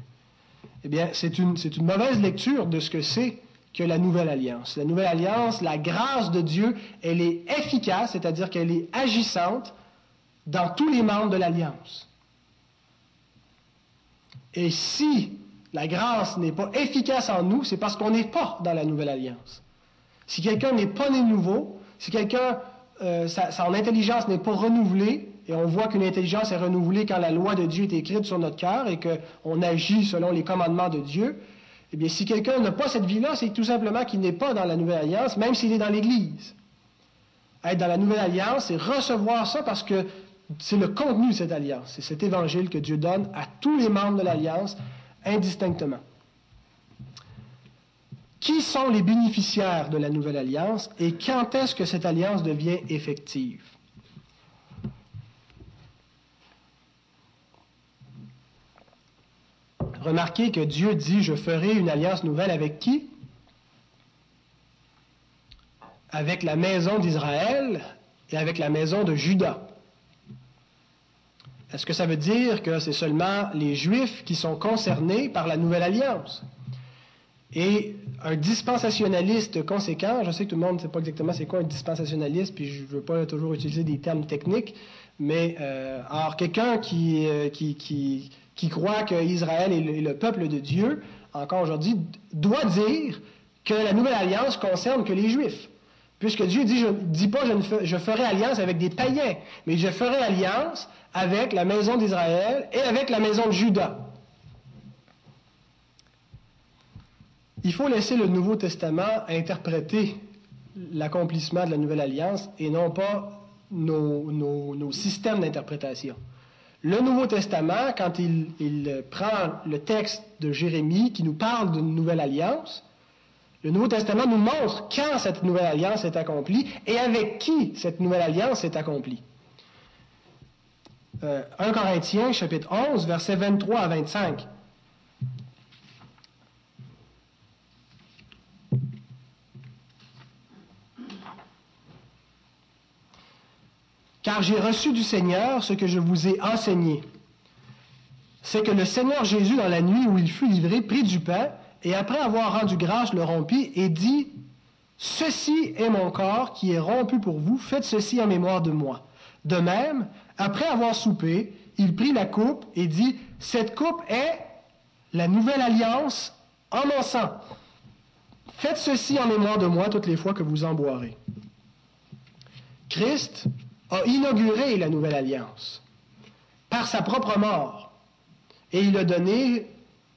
Eh bien, c'est une, c'est une mauvaise lecture de ce que c'est que la nouvelle alliance. La nouvelle alliance, la grâce de Dieu, elle est efficace, c'est-à-dire qu'elle est agissante dans tous les membres de l'alliance. Et si la grâce n'est pas efficace en nous, c'est parce qu'on n'est pas dans la nouvelle alliance. Si quelqu'un n'est pas né nouveau, si quelqu'un, euh, son intelligence n'est pas renouvelée, et on voit qu'une intelligence est renouvelée quand la loi de Dieu est écrite sur notre cœur et qu'on agit selon les commandements de Dieu, eh bien, si quelqu'un n'a pas cette vie-là, c'est tout simplement qu'il n'est pas dans la nouvelle alliance, même s'il est dans l'Église. Être dans la nouvelle alliance, c'est recevoir ça parce que c'est le contenu de cette alliance. C'est cet évangile que Dieu donne à tous les membres de l'alliance, indistinctement. Qui sont les bénéficiaires de la nouvelle alliance et quand est-ce que cette alliance devient effective? Remarquez que Dieu dit, je ferai une alliance nouvelle avec qui? Avec la maison d'Israël et avec la maison de Judas. Est-ce que ça veut dire que c'est seulement les Juifs qui sont concernés par la nouvelle alliance? Et un dispensationaliste conséquent, je sais que tout le monde ne sait pas exactement c'est quoi un dispensationaliste, puis je ne veux pas toujours utiliser des termes techniques, mais euh, alors quelqu'un qui, euh, qui, qui, qui, croit qu'Israël est, est le peuple de Dieu, encore aujourd'hui, doit dire que la nouvelle alliance concerne que les Juifs. Puisque Dieu dit, je ne dis pas je, ferai alliance avec des païens, mais je ferai alliance avec la maison d'Israël et avec la maison de Judas. Il faut laisser le Nouveau Testament interpréter l'accomplissement de la Nouvelle Alliance et non pas nos, systèmes d'interprétation. Le Nouveau Testament, quand il, prend le texte de Jérémie qui nous parle d'une nouvelle alliance, le Nouveau Testament nous montre quand cette nouvelle alliance est accomplie et avec qui cette nouvelle alliance est accomplie. 1 euh, Corinthiens, chapitre 11, versets 23 à 25. Car j'ai reçu du Seigneur ce que je vous ai enseigné. C'est que le Seigneur Jésus, dans la nuit où il fut livré, prit du pain, et après avoir rendu grâce, le rompit et dit, Ceci est mon corps qui est rompu pour vous, faites ceci en mémoire de moi. De même, après avoir soupé, il prit la coupe et dit, Cette coupe est la nouvelle alliance en mon sang. Faites ceci en mémoire de moi toutes les fois que vous en boirez. Christ a inauguré la nouvelle alliance par sa propre mort. Et il a donné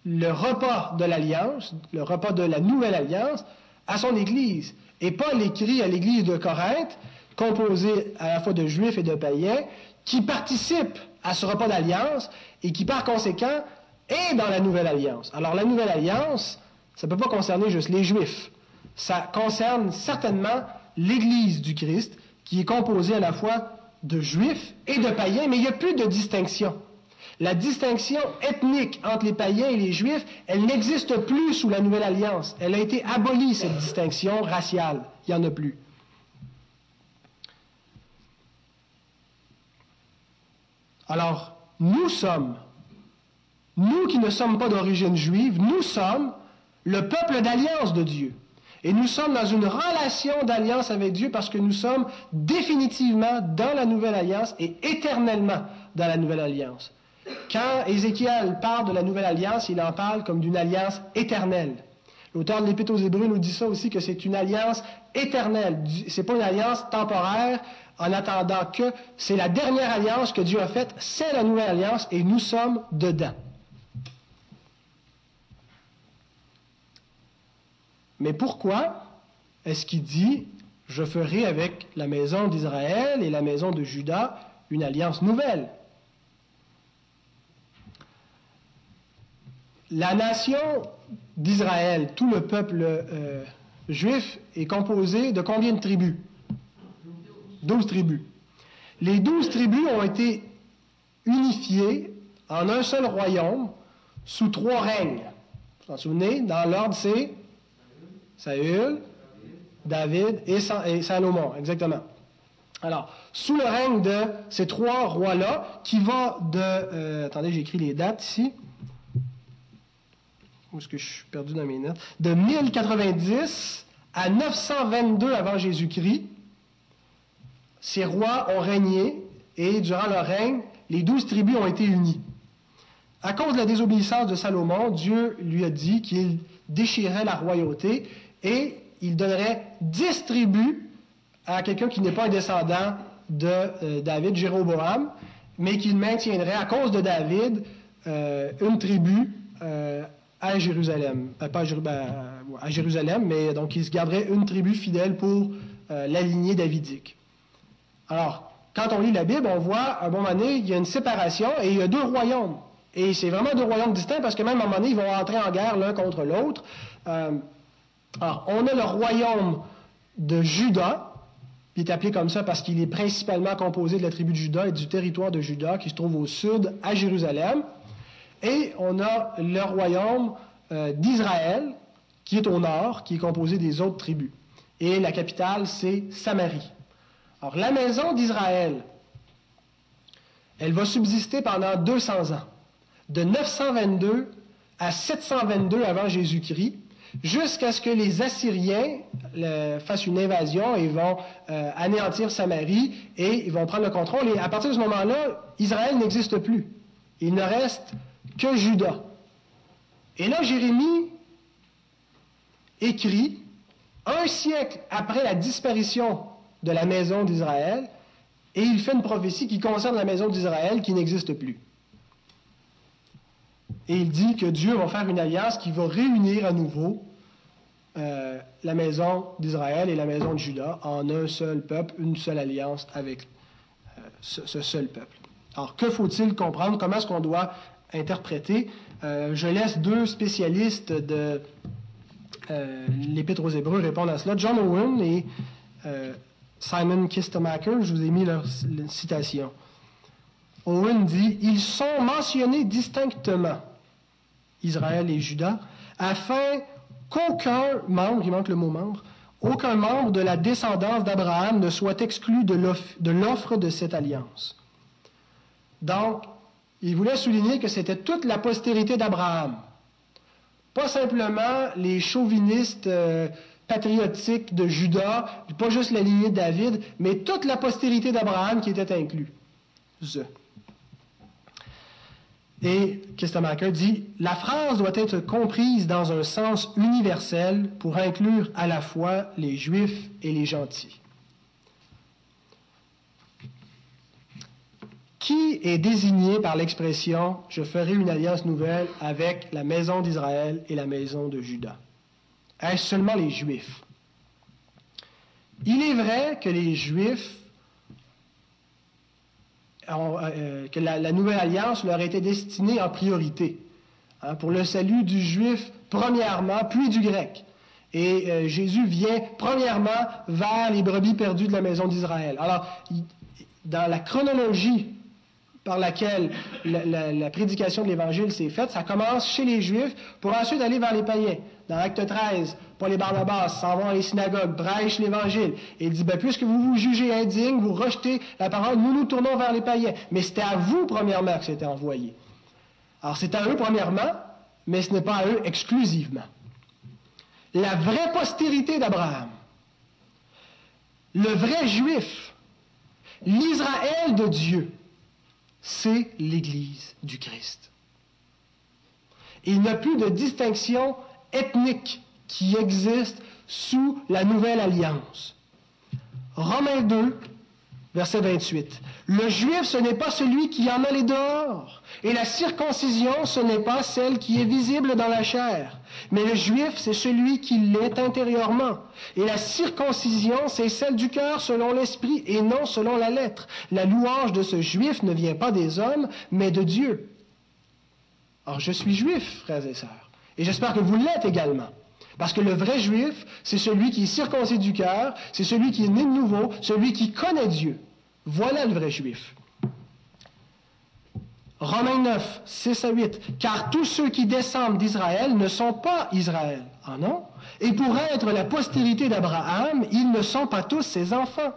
le repas de l'alliance, le repas de la nouvelle alliance, à son Église. Et Paul écrit à l'Église de Corinthe, composée à la fois de juifs et de païens, qui participent à ce repas d'alliance et qui, par conséquent, est dans la nouvelle alliance. Alors, la nouvelle alliance, ça ne peut pas concerner juste les juifs. Ça concerne certainement l'Église du Christ, qui est composée à la fois de juifs et de païens, mais il n'y a plus de distinction. La distinction ethnique entre les païens et les juifs, elle n'existe plus sous la nouvelle alliance. Elle a été abolie, cette distinction raciale. Il n'y en a plus. Alors, nous sommes, nous qui ne sommes pas d'origine juive, nous sommes le peuple d'alliance de Dieu. Et nous sommes dans une relation d'alliance avec Dieu parce que nous sommes définitivement dans la nouvelle alliance et éternellement dans la nouvelle alliance. Quand Ézéchiel parle de la nouvelle alliance, il en parle comme d'une alliance éternelle. L'auteur de l'Épître aux Hébreux nous dit ça aussi, que c'est une alliance éternelle. C'est pas une alliance temporaire en attendant que. C'est la dernière alliance que Dieu a faite, c'est la nouvelle alliance et nous sommes dedans. Mais pourquoi est-ce qu'il dit Je ferai avec la maison d'Israël et la maison de Judas une alliance nouvelle La nation d'Israël, tout le peuple euh, juif, est composé de combien de tribus? Douze tribus. Les douze tribus ont été unifiées en un seul royaume sous trois règnes. Vous vous souvenez? Dans l'ordre, c'est Saül, David et Salomon, exactement. Alors, sous le règne de ces trois rois-là, qui va de... Euh, attendez, j'ai écrit les dates ici. Où est-ce que je suis perdu dans mes notes? De 1090 à 922 avant Jésus-Christ, ces rois ont régné et durant leur règne, les douze tribus ont été unies. À cause de la désobéissance de Salomon, Dieu lui a dit qu'il déchirait la royauté et il donnerait dix tribus à quelqu'un qui n'est pas un descendant de euh, David, Jéroboam, mais qu'il maintiendrait à cause de David euh, une tribu euh, à Jérusalem. pas ben, à, Jérusalem, mais donc il se garderait une tribu fidèle pour la lignée davidique. Alors, quand on lit la Bible, on voit, à un moment donné, il y a une séparation et il y a deux royaumes. Et c'est vraiment deux royaumes distincts parce que même à un moment donné, ils vont entrer en guerre l'un contre l'autre. alors, on a le royaume de Juda, il est appelé comme ça parce qu'il est principalement composé de la tribu de Juda et du territoire de Juda qui se trouve au sud, à Jérusalem. Et on a le royaume euh, d'Israël qui est au nord, qui est composé des autres tribus. Et la capitale, c'est Samarie. Alors, la maison d'Israël, elle va subsister pendant 200 ans, de 922 à 722 avant Jésus-Christ jusqu'à ce que les Assyriens fassent une invasion et vont euh, anéantir Samarie et ils vont prendre le contrôle. Et à partir de ce moment-là, Israël n'existe plus. Il ne reste que Juda. Et là, Jérémie écrit, un siècle après la disparition de la maison d'Israël, et il fait une prophétie qui concerne la maison d'Israël qui n'existe plus. Et il dit que Dieu va faire une alliance qui va réunir à nouveau euh, la maison d'Israël et la maison de Juda en un seul peuple, une seule alliance avec euh, ce, seul peuple. Alors, que faut-il comprendre? Comment est-ce qu'on doit interpréter? Euh, je laisse deux spécialistes de l'Épître aux Hébreux répondre à cela. John Owen et Simon Kistemaker, je vous ai mis leur citation. Owen dit Ils sont mentionnés distinctement, Israël et Juda, afin qu'aucun membre, il manque le mot membre, aucun membre de la descendance d'Abraham ne soit exclu de l'offre de cette alliance. Donc, il voulait souligner que c'était toute la postérité d'Abraham. Pas simplement les chauvinistes euh, patriotiques de Judas, pas juste la lignée de David, mais toute la postérité d'Abraham qui était inclue. Et Kistemaker dit La phrase doit être comprise dans un sens universel pour inclure à la fois les juifs et les gentils. Qui est désigné par l'expression Je ferai une alliance nouvelle avec la maison d'Israël et la maison de Juda Est-ce seulement les juifs? Il est vrai que les juifs euh, que la, nouvelle alliance leur était destinée en priorité, hein, pour le salut du juif premièrement, puis du grec. Et euh, Jésus vient premièrement vers les brebis perdues de la maison d'Israël. Alors, dans la chronologie par laquelle la, prédication de l'Évangile s'est faite, ça commence chez les Juifs pour ensuite aller vers les païens. Dans Acte 13, Paul et Barnabas s'en vont à les synagogues, prêchent l'Évangile. Et il dit, ben, puisque vous vous jugez indigne, vous rejetez la parole, nous nous tournons vers les païens. Mais c'était à vous, premièrement, que c'était envoyé. Alors, c'est à eux, premièrement, mais ce n'est pas à eux exclusivement. La vraie postérité d'Abraham, le vrai juif, l'Israël de Dieu, c'est l'Église du Christ. Il n'y a plus de distinction ethnique qui existe sous la nouvelle alliance. Romains 2, verset 28. Le juif, ce n'est pas celui qui en a les dehors, et la circoncision, ce n'est pas celle qui est visible dans la chair, mais le juif, c'est celui qui l'est intérieurement. Et la circoncision, c'est celle du cœur selon l'esprit et non selon la lettre. La louange de ce juif ne vient pas des hommes, mais de Dieu. Or, je suis juif, frères et sœurs, et j'espère que vous l'êtes également. Parce que le vrai juif, c'est celui qui est circoncis du cœur, c'est celui qui est né de nouveau, celui qui connaît Dieu. Voilà le vrai juif. Romains 9, 6 à 8. Car tous ceux qui descendent d'Israël ne sont pas Israël. Ah non? Et pour être la postérité d'Abraham, ils ne sont pas tous ses enfants.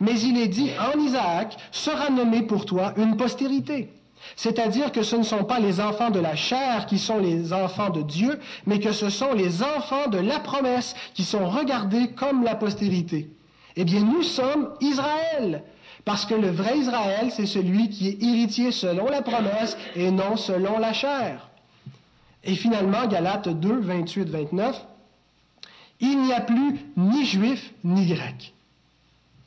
Mais il est dit, en Isaac sera nommé pour toi une postérité. C'est-à-dire que ce ne sont pas les enfants de la chair qui sont les enfants de Dieu, mais que ce sont les enfants de la promesse qui sont regardés comme la postérité. Eh bien, nous sommes Israël, parce que le vrai Israël, c'est celui qui est héritier selon la promesse et non selon la chair. Et finalement, Galates 2, 28, 29, il n'y a plus ni juif ni grec.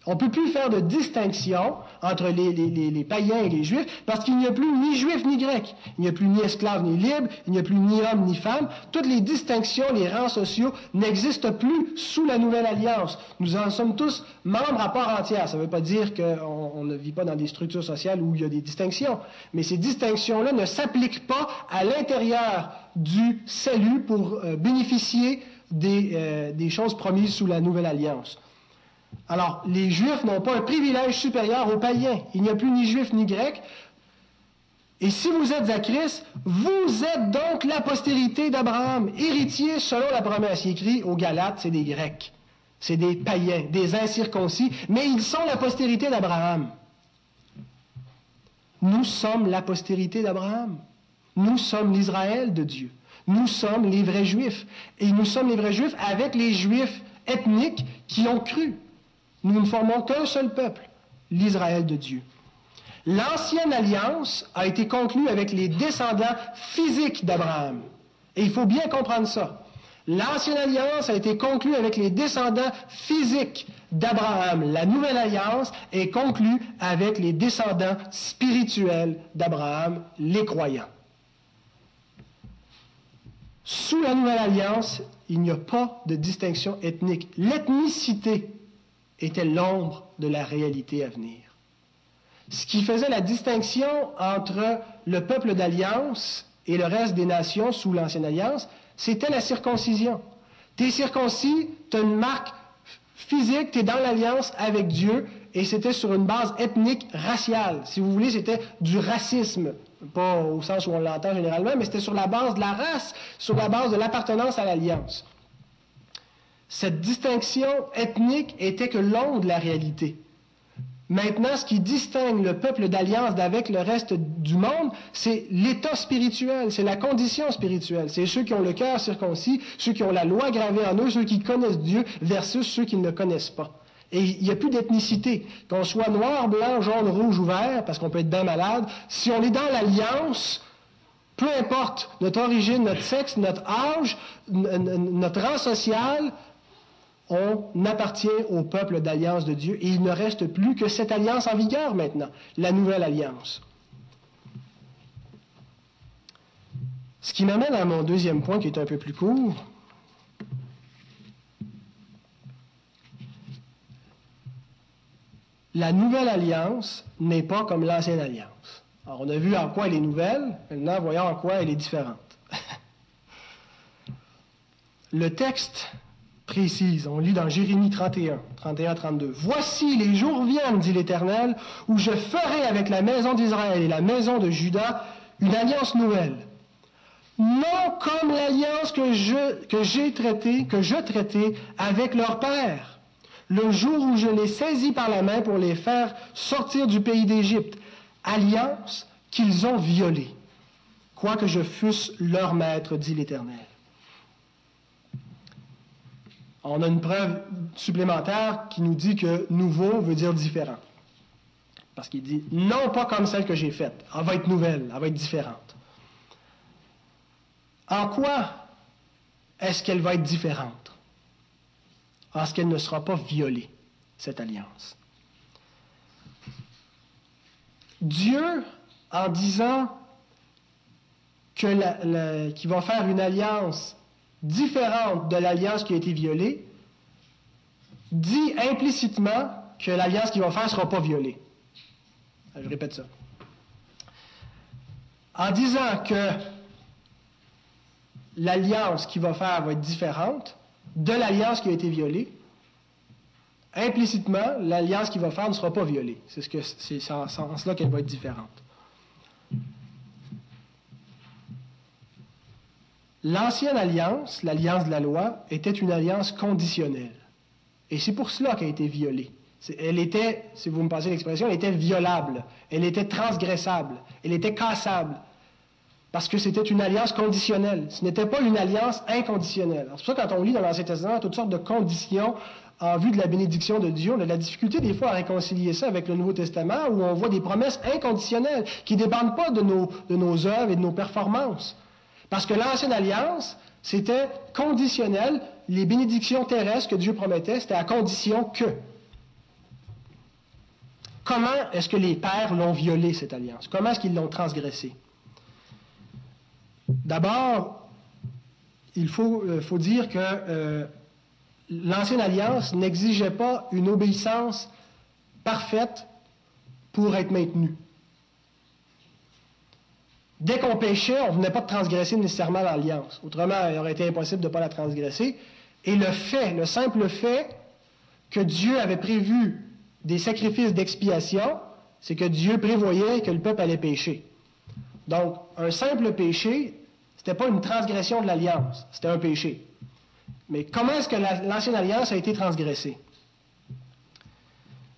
On ne peut plus faire de distinction entre les, païens et les juifs parce qu'il n'y a plus ni juif ni grec. Il n'y a plus ni esclave ni libre, il n'y a plus ni homme ni femme. Toutes les distinctions, les rangs sociaux n'existent plus sous la nouvelle alliance. Nous en sommes tous membres à part entière. Ça ne veut pas dire qu'on ne vit pas dans des structures sociales où il y a des distinctions. Mais ces distinctions-là ne s'appliquent pas à l'intérieur du salut pour euh, bénéficier des, euh, des choses promises sous la nouvelle alliance. Alors, les Juifs n'ont pas un privilège supérieur aux païens. Il n'y a plus ni Juifs ni Grecs. Et si vous êtes à Christ, vous êtes donc la postérité d'Abraham, héritier selon la promesse. Il écrit aux Galates, c'est des Grecs, c'est des païens, des incirconcis, mais ils sont la postérité d'Abraham. Nous sommes la postérité d'Abraham. Nous sommes l'Israël de Dieu. Nous sommes les vrais Juifs. Et nous sommes les vrais Juifs avec les Juifs ethniques qui ont cru. Nous ne formons qu'un seul peuple, l'Israël de Dieu. L'ancienne alliance a été conclue avec les descendants physiques d'Abraham. Et il faut bien comprendre ça. L'ancienne alliance a été conclue avec les descendants physiques d'Abraham. La nouvelle alliance est conclue avec les descendants spirituels d'Abraham, les croyants. Sous la nouvelle alliance, il n'y a pas de distinction ethnique. L'ethnicité était l'ombre de la réalité à venir. Ce qui faisait la distinction entre le peuple d'alliance et le reste des nations sous l'ancienne alliance, c'était la circoncision. T'es circoncis, tu as une marque physique, tu es dans l'alliance avec Dieu, et c'était sur une base ethnique raciale. Si vous voulez, c'était du racisme, pas au sens où on l'entend généralement, mais c'était sur la base de la race, sur la base de l'appartenance à l'alliance. Cette distinction ethnique était que l'ombre de la réalité. Maintenant, ce qui distingue le peuple d'alliance d'avec le reste du monde, c'est l'état spirituel, c'est la condition spirituelle. C'est ceux qui ont le cœur circoncis, ceux qui ont la loi gravée en eux, ceux qui connaissent Dieu, versus ceux qui ne connaissent pas. Et il n'y a plus d'ethnicité. Qu'on soit noir, blanc, jaune, rouge ou vert, parce qu'on peut être bien malade, si on est dans l'alliance, peu importe notre origine, notre sexe, notre âge, notre rang social, on appartient au peuple d'alliance de Dieu et il ne reste plus que cette alliance en vigueur maintenant, la nouvelle alliance. Ce qui m'amène à mon deuxième point qui est un peu plus court. La nouvelle alliance n'est pas comme l'ancienne alliance. Alors, on a vu en quoi elle est nouvelle, maintenant voyons en quoi elle est différente. Le texte précise. On lit dans Jérémie 31, 31-32. Voici les jours viennent, dit l'Éternel, où je ferai avec la maison d'Israël et la maison de Juda une alliance nouvelle. Non comme l'alliance que je, j'ai traitée, que je traitais avec leur père, le jour où je les saisis par la main pour les faire sortir du pays d'Égypte. Alliance qu'ils ont violée. Quoique je fusse leur maître, dit l'Éternel on a une preuve supplémentaire qui nous dit que nouveau veut dire différent. Parce qu'il dit non pas comme celle que j'ai faite. Elle va être nouvelle, elle va être différente. En quoi est-ce qu'elle va être différente? Parce qu'elle ne sera pas violée, cette alliance. Dieu, en disant qu'il va faire une alliance différente de l'alliance qui a été violée, dit implicitement que l'alliance qu'il va faire ne sera pas violée. Je répète ça. En disant que l'alliance qu'il va faire va être différente de l'alliance qui a été violée, implicitement, l'alliance qu'il va faire ne sera pas violée. C'est ce en, en cela qu'elle va être différente. L'ancienne alliance, l'alliance de la loi, était une alliance conditionnelle. Et c'est pour cela qu'elle a été violée. Elle était, si vous me passez l'expression, elle était violable, elle était transgressable, elle était cassable, parce que c'était une alliance conditionnelle. Ce n'était pas une alliance inconditionnelle. C'est pour ça que quand on lit dans l'Ancien Testament toutes sortes de conditions en vue de la bénédiction de Dieu, on a la difficulté des fois à réconcilier ça avec le Nouveau Testament, où on voit des promesses inconditionnelles qui ne dépendent pas de nos, de nos œuvres et de nos performances. Parce que l'ancienne alliance, c'était conditionnel. Les bénédictions terrestres que Dieu promettait, c'était à condition que. Comment est-ce que les pères l'ont violée, cette alliance? Comment est-ce qu'ils l'ont transgressée? D'abord, il faut, euh, dire que euh, l'ancienne alliance n'exigeait pas une obéissance parfaite pour être maintenue. Dès qu'on péchait, on ne venait pas de transgresser nécessairement l'alliance. Autrement, il aurait été impossible de ne pas la transgresser. Et le fait, le simple fait que Dieu avait prévu des sacrifices d'expiation, c'est que Dieu prévoyait que le peuple allait pécher. Donc, un simple péché, ce n'était pas une transgression de l'alliance, c'était un péché. Mais comment est-ce que l'ancienne alliance a été transgressée?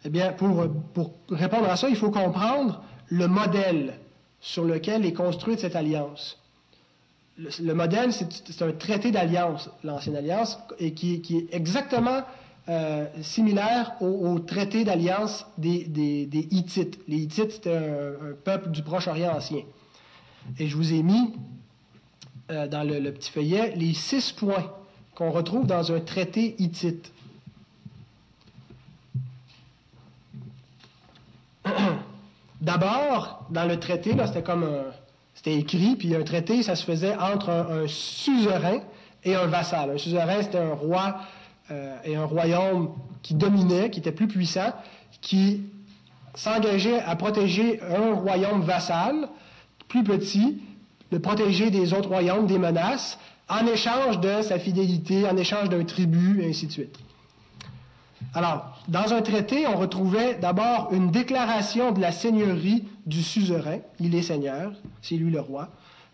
Eh bien, pour, pour répondre à ça, il faut comprendre le modèle sur lequel est construite cette alliance. Le, modèle, c'est un traité d'alliance, l'ancienne alliance, et qui, est exactement euh, similaire au, traité d'alliance des, Hittites. Les Hittites, c'était un, peuple du Proche-Orient ancien. Et je vous ai mis euh, dans le, le, petit feuillet les six points qu'on retrouve dans un traité hittite. D'abord, dans le traité, c'était comme écrit, puis un traité, ça se faisait entre un, suzerain et un vassal. Un suzerain, c'était un roi euh, et un royaume qui dominait, qui était plus puissant, qui s'engageait à protéger un royaume vassal, plus petit, de protéger des autres royaumes des menaces, en échange de sa fidélité, en échange d'un tribut, et ainsi de suite. Alors, dans un traité, on retrouvait d'abord une déclaration de la seigneurie du suzerain, il est seigneur, c'est lui le roi.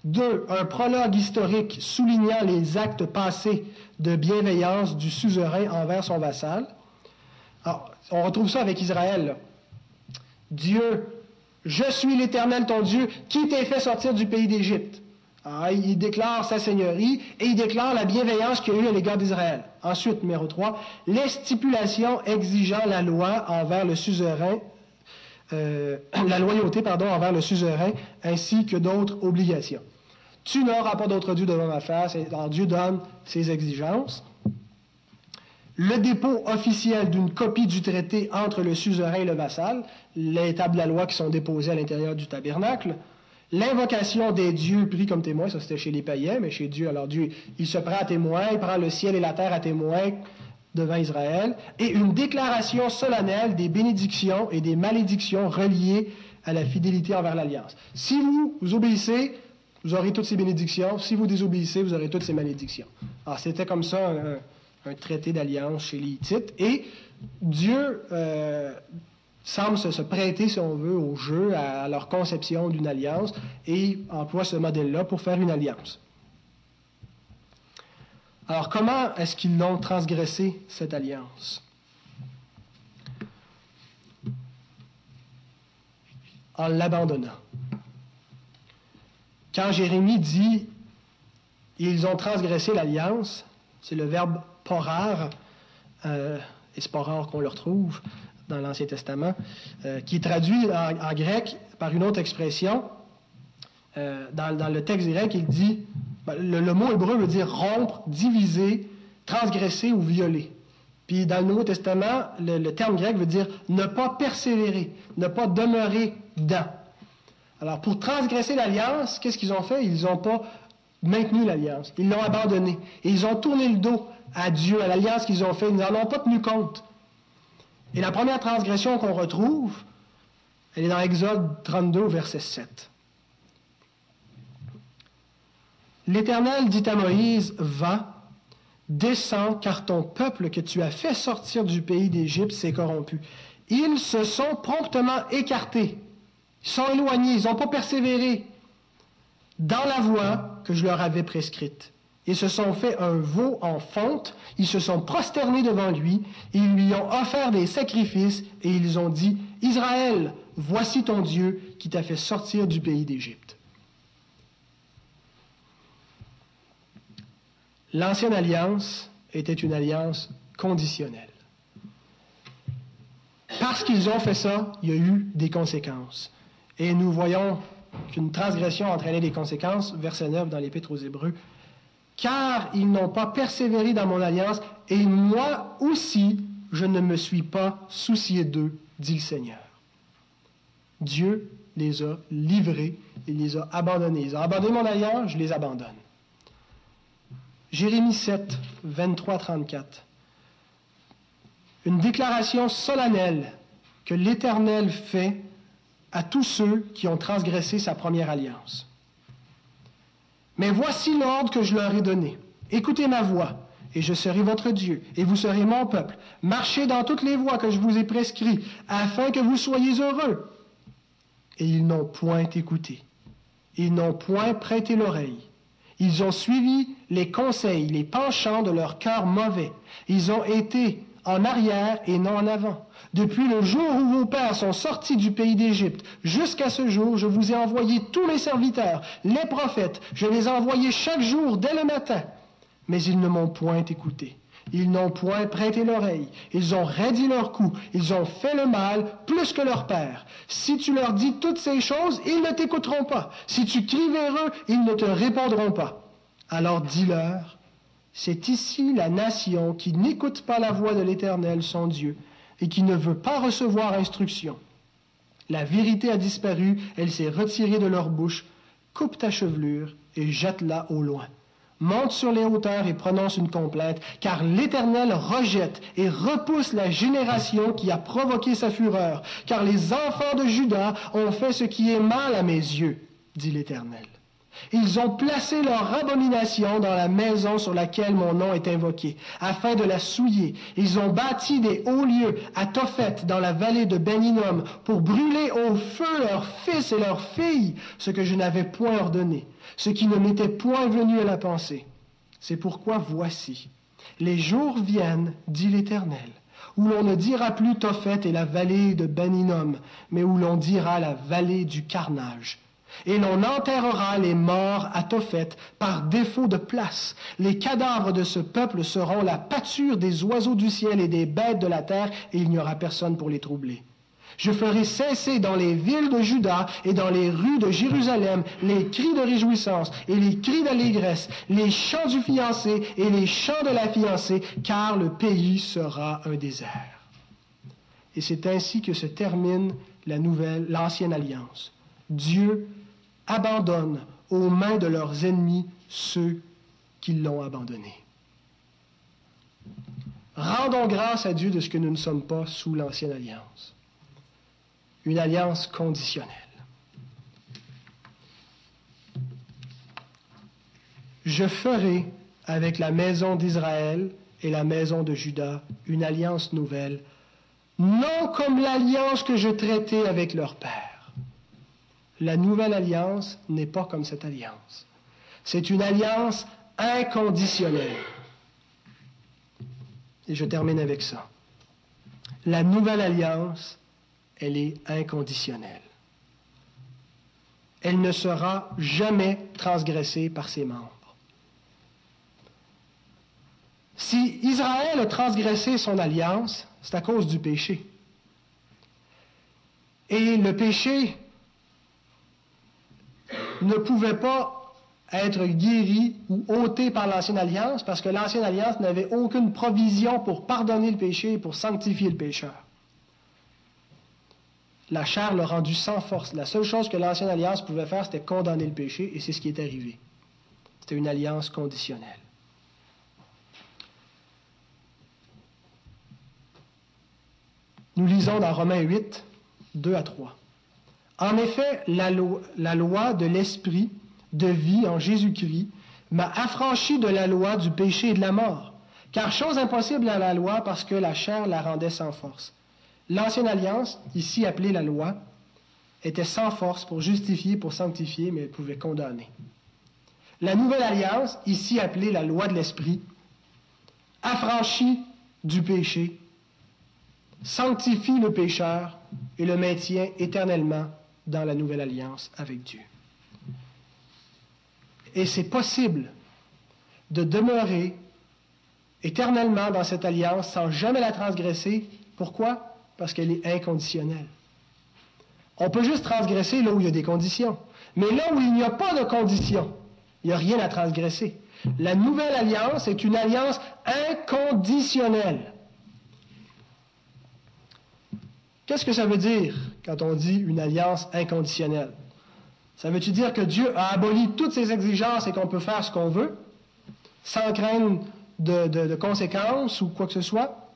Deux, un prologue historique soulignant les actes passés de bienveillance du suzerain envers son vassal. Alors, on retrouve ça avec Israël. Dieu, je suis l'Éternel ton Dieu, qui t'ai fait sortir du pays d'Égypte. Ah, il déclare sa seigneurie et il déclare la bienveillance qu'il a eue à l'égard d'Israël. Ensuite, numéro 3, les stipulations exigeant la loi envers le suzerain, euh, la loyauté pardon, envers le suzerain, ainsi que d'autres obligations. Tu n'auras pas d'autre Dieu devant ma face. Dieu donne ses exigences. Le dépôt officiel d'une copie du traité entre le suzerain et le vassal, les tables de la loi qui sont déposées à l'intérieur du tabernacle, L'invocation des dieux pris comme témoins, ça c'était chez les païens, mais chez Dieu, alors Dieu, il se prend à témoin, il prend le ciel et la terre à témoin devant Israël, et une déclaration solennelle des bénédictions et des malédictions reliées à la fidélité envers l'alliance. Si vous, vous obéissez, vous aurez toutes ces bénédictions. Si vous désobéissez, vous aurez toutes ces malédictions. Alors c'était comme ça un, traité d'alliance chez les Hittites. Et Dieu, euh, semble se, prêter, si on veut, au jeu, à, leur conception d'une alliance, et emploie ce modèle-là pour faire une alliance. Alors, comment est-ce qu'ils l'ont transgressé, cette alliance? En l'abandonnant. Quand Jérémie dit ils ont transgressé l'alliance, c'est le verbe porar, euh, et c'est pas rare qu'on le retrouve dans l'Ancien Testament, euh, qui est traduit en, grec par une autre expression. Euh, dans, le texte grec, il dit, ben, le, mot hébreu veut dire rompre, diviser, transgresser ou violer. Puis dans le Nouveau Testament, le, terme grec veut dire ne pas persévérer, ne pas demeurer dans. Alors pour transgresser l'alliance, qu'est-ce qu'ils ont fait? Ils n'ont pas maintenu l'alliance, ils l'ont abandonnée. Ils ont tourné le dos à Dieu, à l'alliance qu'ils ont faite. Ils n'en ont pas tenu compte. Et la première transgression qu'on retrouve, elle est dans Exode 32, verset 7. L'Éternel dit à Moïse, Va, Descends, car ton peuple que tu as fait sortir du pays d'Égypte s'est corrompu. Ils se sont promptement écartés, ils sont éloignés, ils n'ont pas persévéré dans la voie que je leur avais prescrite. Ils se sont fait un veau en fonte, ils se sont prosternés devant lui, ils lui ont offert des sacrifices et ils ont dit, Israël, voici ton Dieu qui t'a fait sortir du pays d'Égypte. L'ancienne alliance était une alliance conditionnelle. Parce qu'ils ont fait ça, il y a eu des conséquences. Et nous voyons qu'une transgression entraînait des conséquences, verset 9 dans l'Épître aux Hébreux. Car ils n'ont pas persévéré dans mon alliance, et moi aussi, je ne me suis pas soucié d'eux, dit le Seigneur. Dieu les a livrés, il les a abandonnés. Ils ont abandonné mon alliance, je les abandonne. Jérémie 7, 23, 34. Une déclaration solennelle que l'Éternel fait à tous ceux qui ont transgressé sa première alliance. Mais voici l'ordre que je leur ai donné. Écoutez ma voix, et je serai votre Dieu, et vous serez mon peuple. Marchez dans toutes les voies que je vous ai prescrites, afin que vous soyez heureux. Et ils n'ont point écouté. Ils n'ont point prêté l'oreille. Ils ont suivi les conseils, les penchants de leur cœur mauvais. Ils ont été en arrière et non en avant. Depuis le jour où vos pères sont sortis du pays d'Égypte jusqu'à ce jour, je vous ai envoyé tous mes serviteurs, les prophètes. Je les ai envoyés chaque jour dès le matin. Mais ils ne m'ont point écouté. Ils n'ont point prêté l'oreille. Ils ont raidi leur cou. Ils ont fait le mal plus que leur père. Si tu leur dis toutes ces choses, ils ne t'écouteront pas. Si tu cries vers eux, ils ne te répondront pas. Alors dis-leur, c'est ici la nation qui n'écoute pas la voix de l'Éternel, son Dieu, et qui ne veut pas recevoir instruction. La vérité a disparu, elle s'est retirée de leur bouche. Coupe ta chevelure et jette-la au loin monte sur les hauteurs et prononce une complainte, car l'Éternel rejette et repousse la génération qui a provoqué sa fureur, car les enfants de Judas ont fait ce qui est mal à mes yeux, dit l'Éternel. Ils ont placé leur abomination dans la maison sur laquelle mon nom est invoqué, afin de la souiller. Ils ont bâti des hauts lieux à Tophet dans la vallée de Beninom pour brûler au feu leurs fils et leurs filles, ce que je n'avais point ordonné, ce qui ne m'était point venu à la pensée. C'est pourquoi voici, les jours viennent, dit l'Éternel, où l'on ne dira plus Tophet et la vallée de Beninom, mais où l'on dira la vallée du carnage et l'on enterrera les morts à Tophet par défaut de place. Les cadavres de ce peuple seront la pâture des oiseaux du ciel et des bêtes de la terre, et il n'y aura personne pour les troubler. Je ferai cesser dans les villes de Juda et dans les rues de Jérusalem les cris de réjouissance et les cris d'allégresse, les chants du fiancé et les chants de la fiancée, car le pays sera un désert. Et c'est ainsi que se termine la nouvelle, l'ancienne alliance. Dieu abandonnent aux mains de leurs ennemis ceux qui l'ont abandonné. Rendons grâce à Dieu de ce que nous ne sommes pas sous l'ancienne alliance. Une alliance conditionnelle. Je ferai avec la maison d'Israël et la maison de Juda une alliance nouvelle, non comme l'alliance que je traitais avec leur père la nouvelle alliance n'est pas comme cette alliance. C'est une alliance inconditionnelle. Et je termine avec ça. La nouvelle alliance, elle est inconditionnelle. Elle ne sera jamais transgressée par ses membres. Si Israël a transgressé son alliance, c'est à cause du péché. Et le péché ne pouvait pas être guéri ou ôté par l'ancienne alliance parce que l'ancienne alliance n'avait aucune provision pour pardonner le péché et pour sanctifier le pécheur. La chair l'a rendu sans force. La seule chose que l'ancienne alliance pouvait faire, c'était condamner le péché et c'est ce qui est arrivé. C'était une alliance conditionnelle. Nous lisons dans Romains 8, 2 à 3. En effet, la loi, de l'esprit de vie en Jésus-Christ m'a affranchi de la loi du péché et de la mort. Car chose impossible à la loi parce que la chair la rendait sans force. L'ancienne alliance, ici appelée la loi, était sans force pour justifier, pour sanctifier, mais elle pouvait condamner. La nouvelle alliance, ici appelée la loi de l'Esprit, affranchit du péché, sanctifie le pécheur et le maintient éternellement dans la nouvelle alliance avec Dieu. Et c'est possible de demeurer éternellement dans cette alliance sans jamais la transgresser. Pourquoi? Parce qu'elle est inconditionnelle. On peut juste transgresser là où il y a des conditions. Mais là où il n'y a pas de conditions, il n'y a rien à transgresser. La nouvelle alliance est une alliance inconditionnelle. Qu'est-ce que ça veut dire quand on dit une alliance inconditionnelle? Ça veut-tu dire que Dieu a aboli toutes ses exigences et qu'on peut faire ce qu'on veut, sans craindre de, de, conséquences ou quoi que ce soit?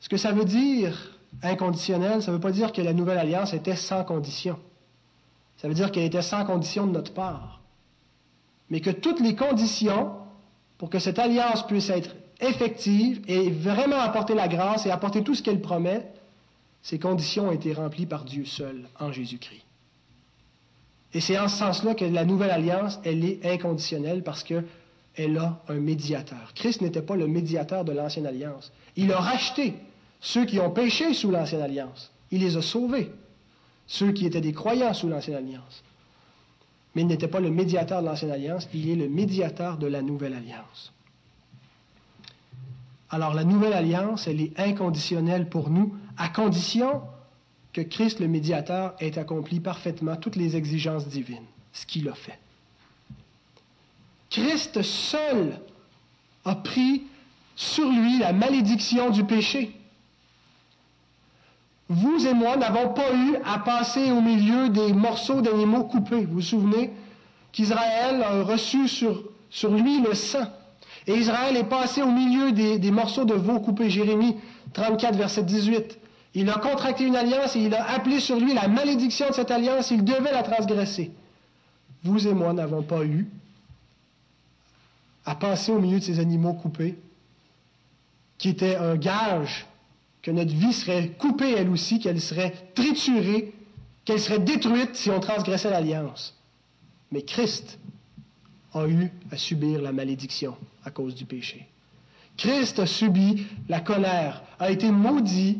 Ce que ça veut dire inconditionnel, ça ne veut pas dire que la nouvelle alliance était sans condition. Ça veut dire qu'elle était sans condition de notre part. Mais que toutes les conditions pour que cette alliance puisse être effective et vraiment apporter la grâce et apporter tout ce qu'elle promet, ces conditions ont été remplies par Dieu seul en Jésus-Christ. Et c'est en ce sens-là que la nouvelle alliance, elle est inconditionnelle parce qu'elle a un médiateur. Christ n'était pas le médiateur de l'ancienne alliance. Il a racheté ceux qui ont péché sous l'ancienne alliance. Il les a sauvés. Ceux qui étaient des croyants sous l'ancienne alliance. Mais il n'était pas le médiateur de l'ancienne alliance, il est le médiateur de la nouvelle alliance. Alors la nouvelle alliance, elle est inconditionnelle pour nous, à condition que Christ, le médiateur, ait accompli parfaitement toutes les exigences divines, ce qu'il a fait. Christ seul a pris sur lui la malédiction du péché. Vous et moi n'avons pas eu à passer au milieu des morceaux d'animaux coupés. Vous vous souvenez qu'Israël a reçu sur, sur lui le sang. Et Israël est passé au milieu des, morceaux de veau coupés. Jérémie 34, verset 18. Il a contracté une alliance et il a appelé sur lui la malédiction de cette alliance. Il devait la transgresser. Vous et moi n'avons pas eu à passer au milieu de ces animaux coupés, qui étaient un gage que notre vie serait coupée elle aussi, qu'elle serait triturée, qu'elle serait détruite si on transgressait l'alliance. Mais Christ a eu à subir la malédiction à cause du péché. Christ a subi la colère, a été maudit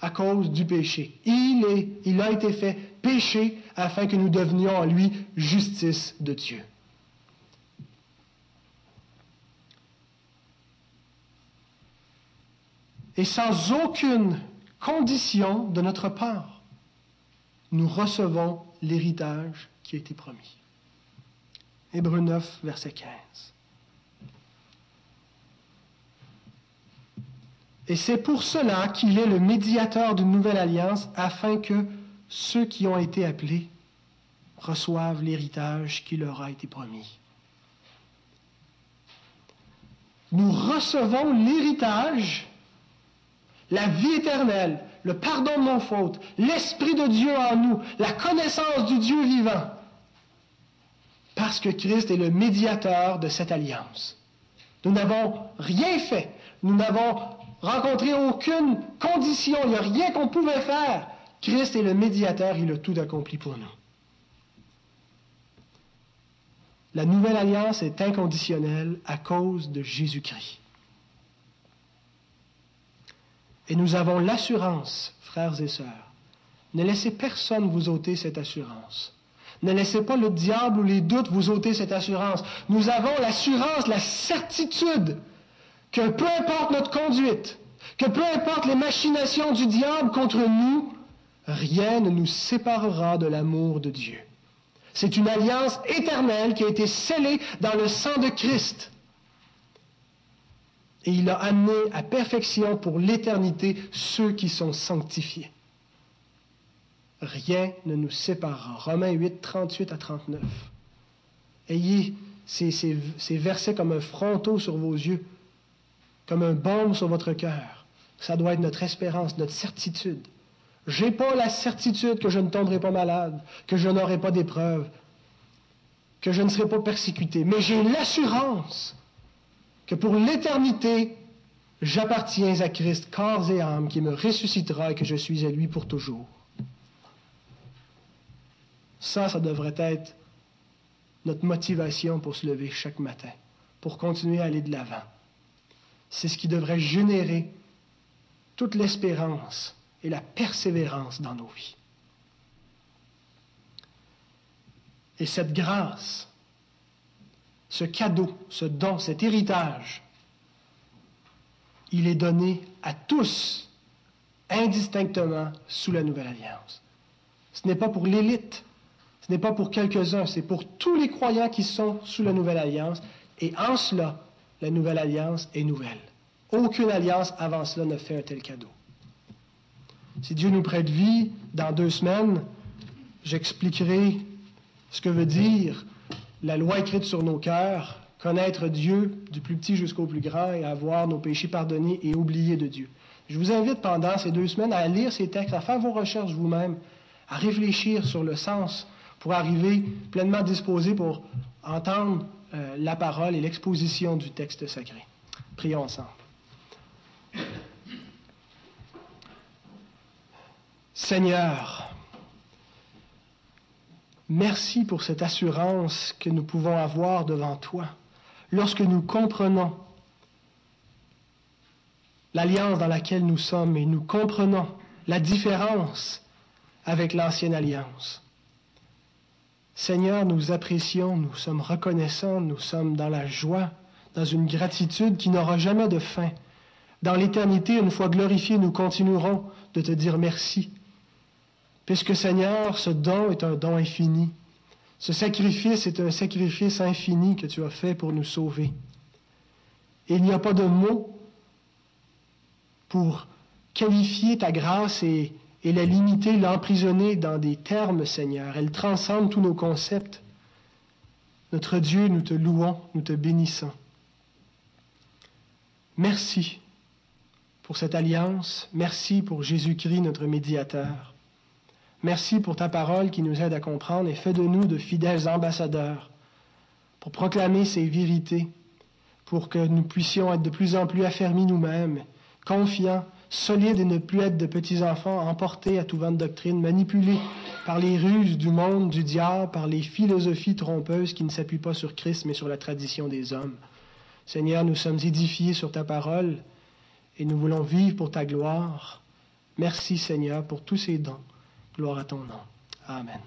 à cause du péché. Il, est, il a été fait péché afin que nous devenions en lui justice de Dieu. et sans aucune condition de notre part, nous recevons l'héritage qui a été promis. Hébreu 9, verset 15. Et c'est pour cela qu'il est le médiateur d'une nouvelle alliance, afin que ceux qui ont été appelés reçoivent l'héritage qui leur a été promis. Nous recevons l'héritage la vie éternelle, le pardon de nos fautes, l'Esprit de Dieu en nous, la connaissance du Dieu vivant, parce que Christ est le médiateur de cette alliance. Nous n'avons rien fait, nous n'avons rencontré aucune condition, il n'y a rien qu'on pouvait faire. Christ est le médiateur, il a tout accompli pour nous. La nouvelle alliance est inconditionnelle à cause de Jésus-Christ. Et nous avons l'assurance, frères et sœurs. Ne laissez personne vous ôter cette assurance. Ne laissez pas le diable ou les doutes vous ôter cette assurance. Nous avons l'assurance, la certitude que peu importe notre conduite, que peu importe les machinations du diable contre nous, rien ne nous séparera de l'amour de Dieu. C'est une alliance éternelle qui a été scellée dans le sang de Christ et il a amené à perfection pour l'éternité ceux qui sont sanctifiés. Rien ne nous séparera. Romains 8, 38 à 39. Ayez ces, versets comme un fronteau sur vos yeux, comme un baume sur votre cœur. Ça doit être notre espérance, notre certitude. J'ai pas la certitude que je ne tomberai pas malade, que je n'aurai pas d'épreuve, que je ne serai pas persécuté, mais j'ai l'assurance que pour l'éternité, j'appartiens à Christ, corps et âme, qui me ressuscitera et que je suis à lui pour toujours. Ça, ça devrait être notre motivation pour se lever chaque matin, pour continuer à aller de l'avant. C'est ce qui devrait générer toute l'espérance et la persévérance dans nos vies. Et cette grâce, ce cadeau, ce don, cet héritage, il est donné à tous, indistinctement, sous la nouvelle alliance. Ce n'est pas pour l'élite, ce n'est pas pour quelques-uns, c'est pour tous les croyants qui sont sous la nouvelle alliance. Et en cela, la nouvelle alliance est nouvelle. Aucune alliance avant cela ne fait un tel cadeau. Si Dieu nous prête vie, dans deux semaines, j'expliquerai ce que veut dire la loi écrite sur nos cœurs, connaître Dieu du plus petit jusqu'au plus grand et avoir nos péchés pardonnés et oublier de Dieu. Je vous invite pendant ces deux semaines à lire ces textes, à faire vos recherches vous-même, à réfléchir sur le sens pour arriver pleinement disposé pour entendre euh, la parole et l'exposition du texte sacré. Prions ensemble. Seigneur, merci pour cette assurance que nous pouvons avoir devant toi lorsque nous comprenons l'alliance dans laquelle nous sommes et nous comprenons la différence avec l'ancienne alliance. Seigneur, nous apprécions, nous sommes reconnaissants, nous sommes dans la joie, dans une gratitude qui n'aura jamais de fin. Dans l'éternité, une fois glorifiés, nous continuerons de te dire merci Puisque Seigneur, ce don est un don infini. Ce sacrifice est un sacrifice infini que tu as fait pour nous sauver. Et il n'y a pas de mots pour qualifier ta grâce et, et la limiter, l'emprisonner dans des termes, Seigneur. Elle transcende tous nos concepts. Notre Dieu, nous te louons, nous te bénissons. Merci pour cette alliance. Merci pour Jésus-Christ, notre médiateur. Merci pour ta parole qui nous aide à comprendre et fais de nous de fidèles ambassadeurs pour proclamer ces vérités, pour que nous puissions être de plus en plus affermis nous-mêmes, confiants, solides et ne plus être de petits enfants emportés à tout vent de doctrine, manipulés par les ruses du monde, du diable, par les philosophies trompeuses qui ne s'appuient pas sur Christ mais sur la tradition des hommes. Seigneur, nous sommes édifiés sur ta parole et nous voulons vivre pour ta gloire. Merci Seigneur pour tous ces dons. Gloire à ton nom. Amen.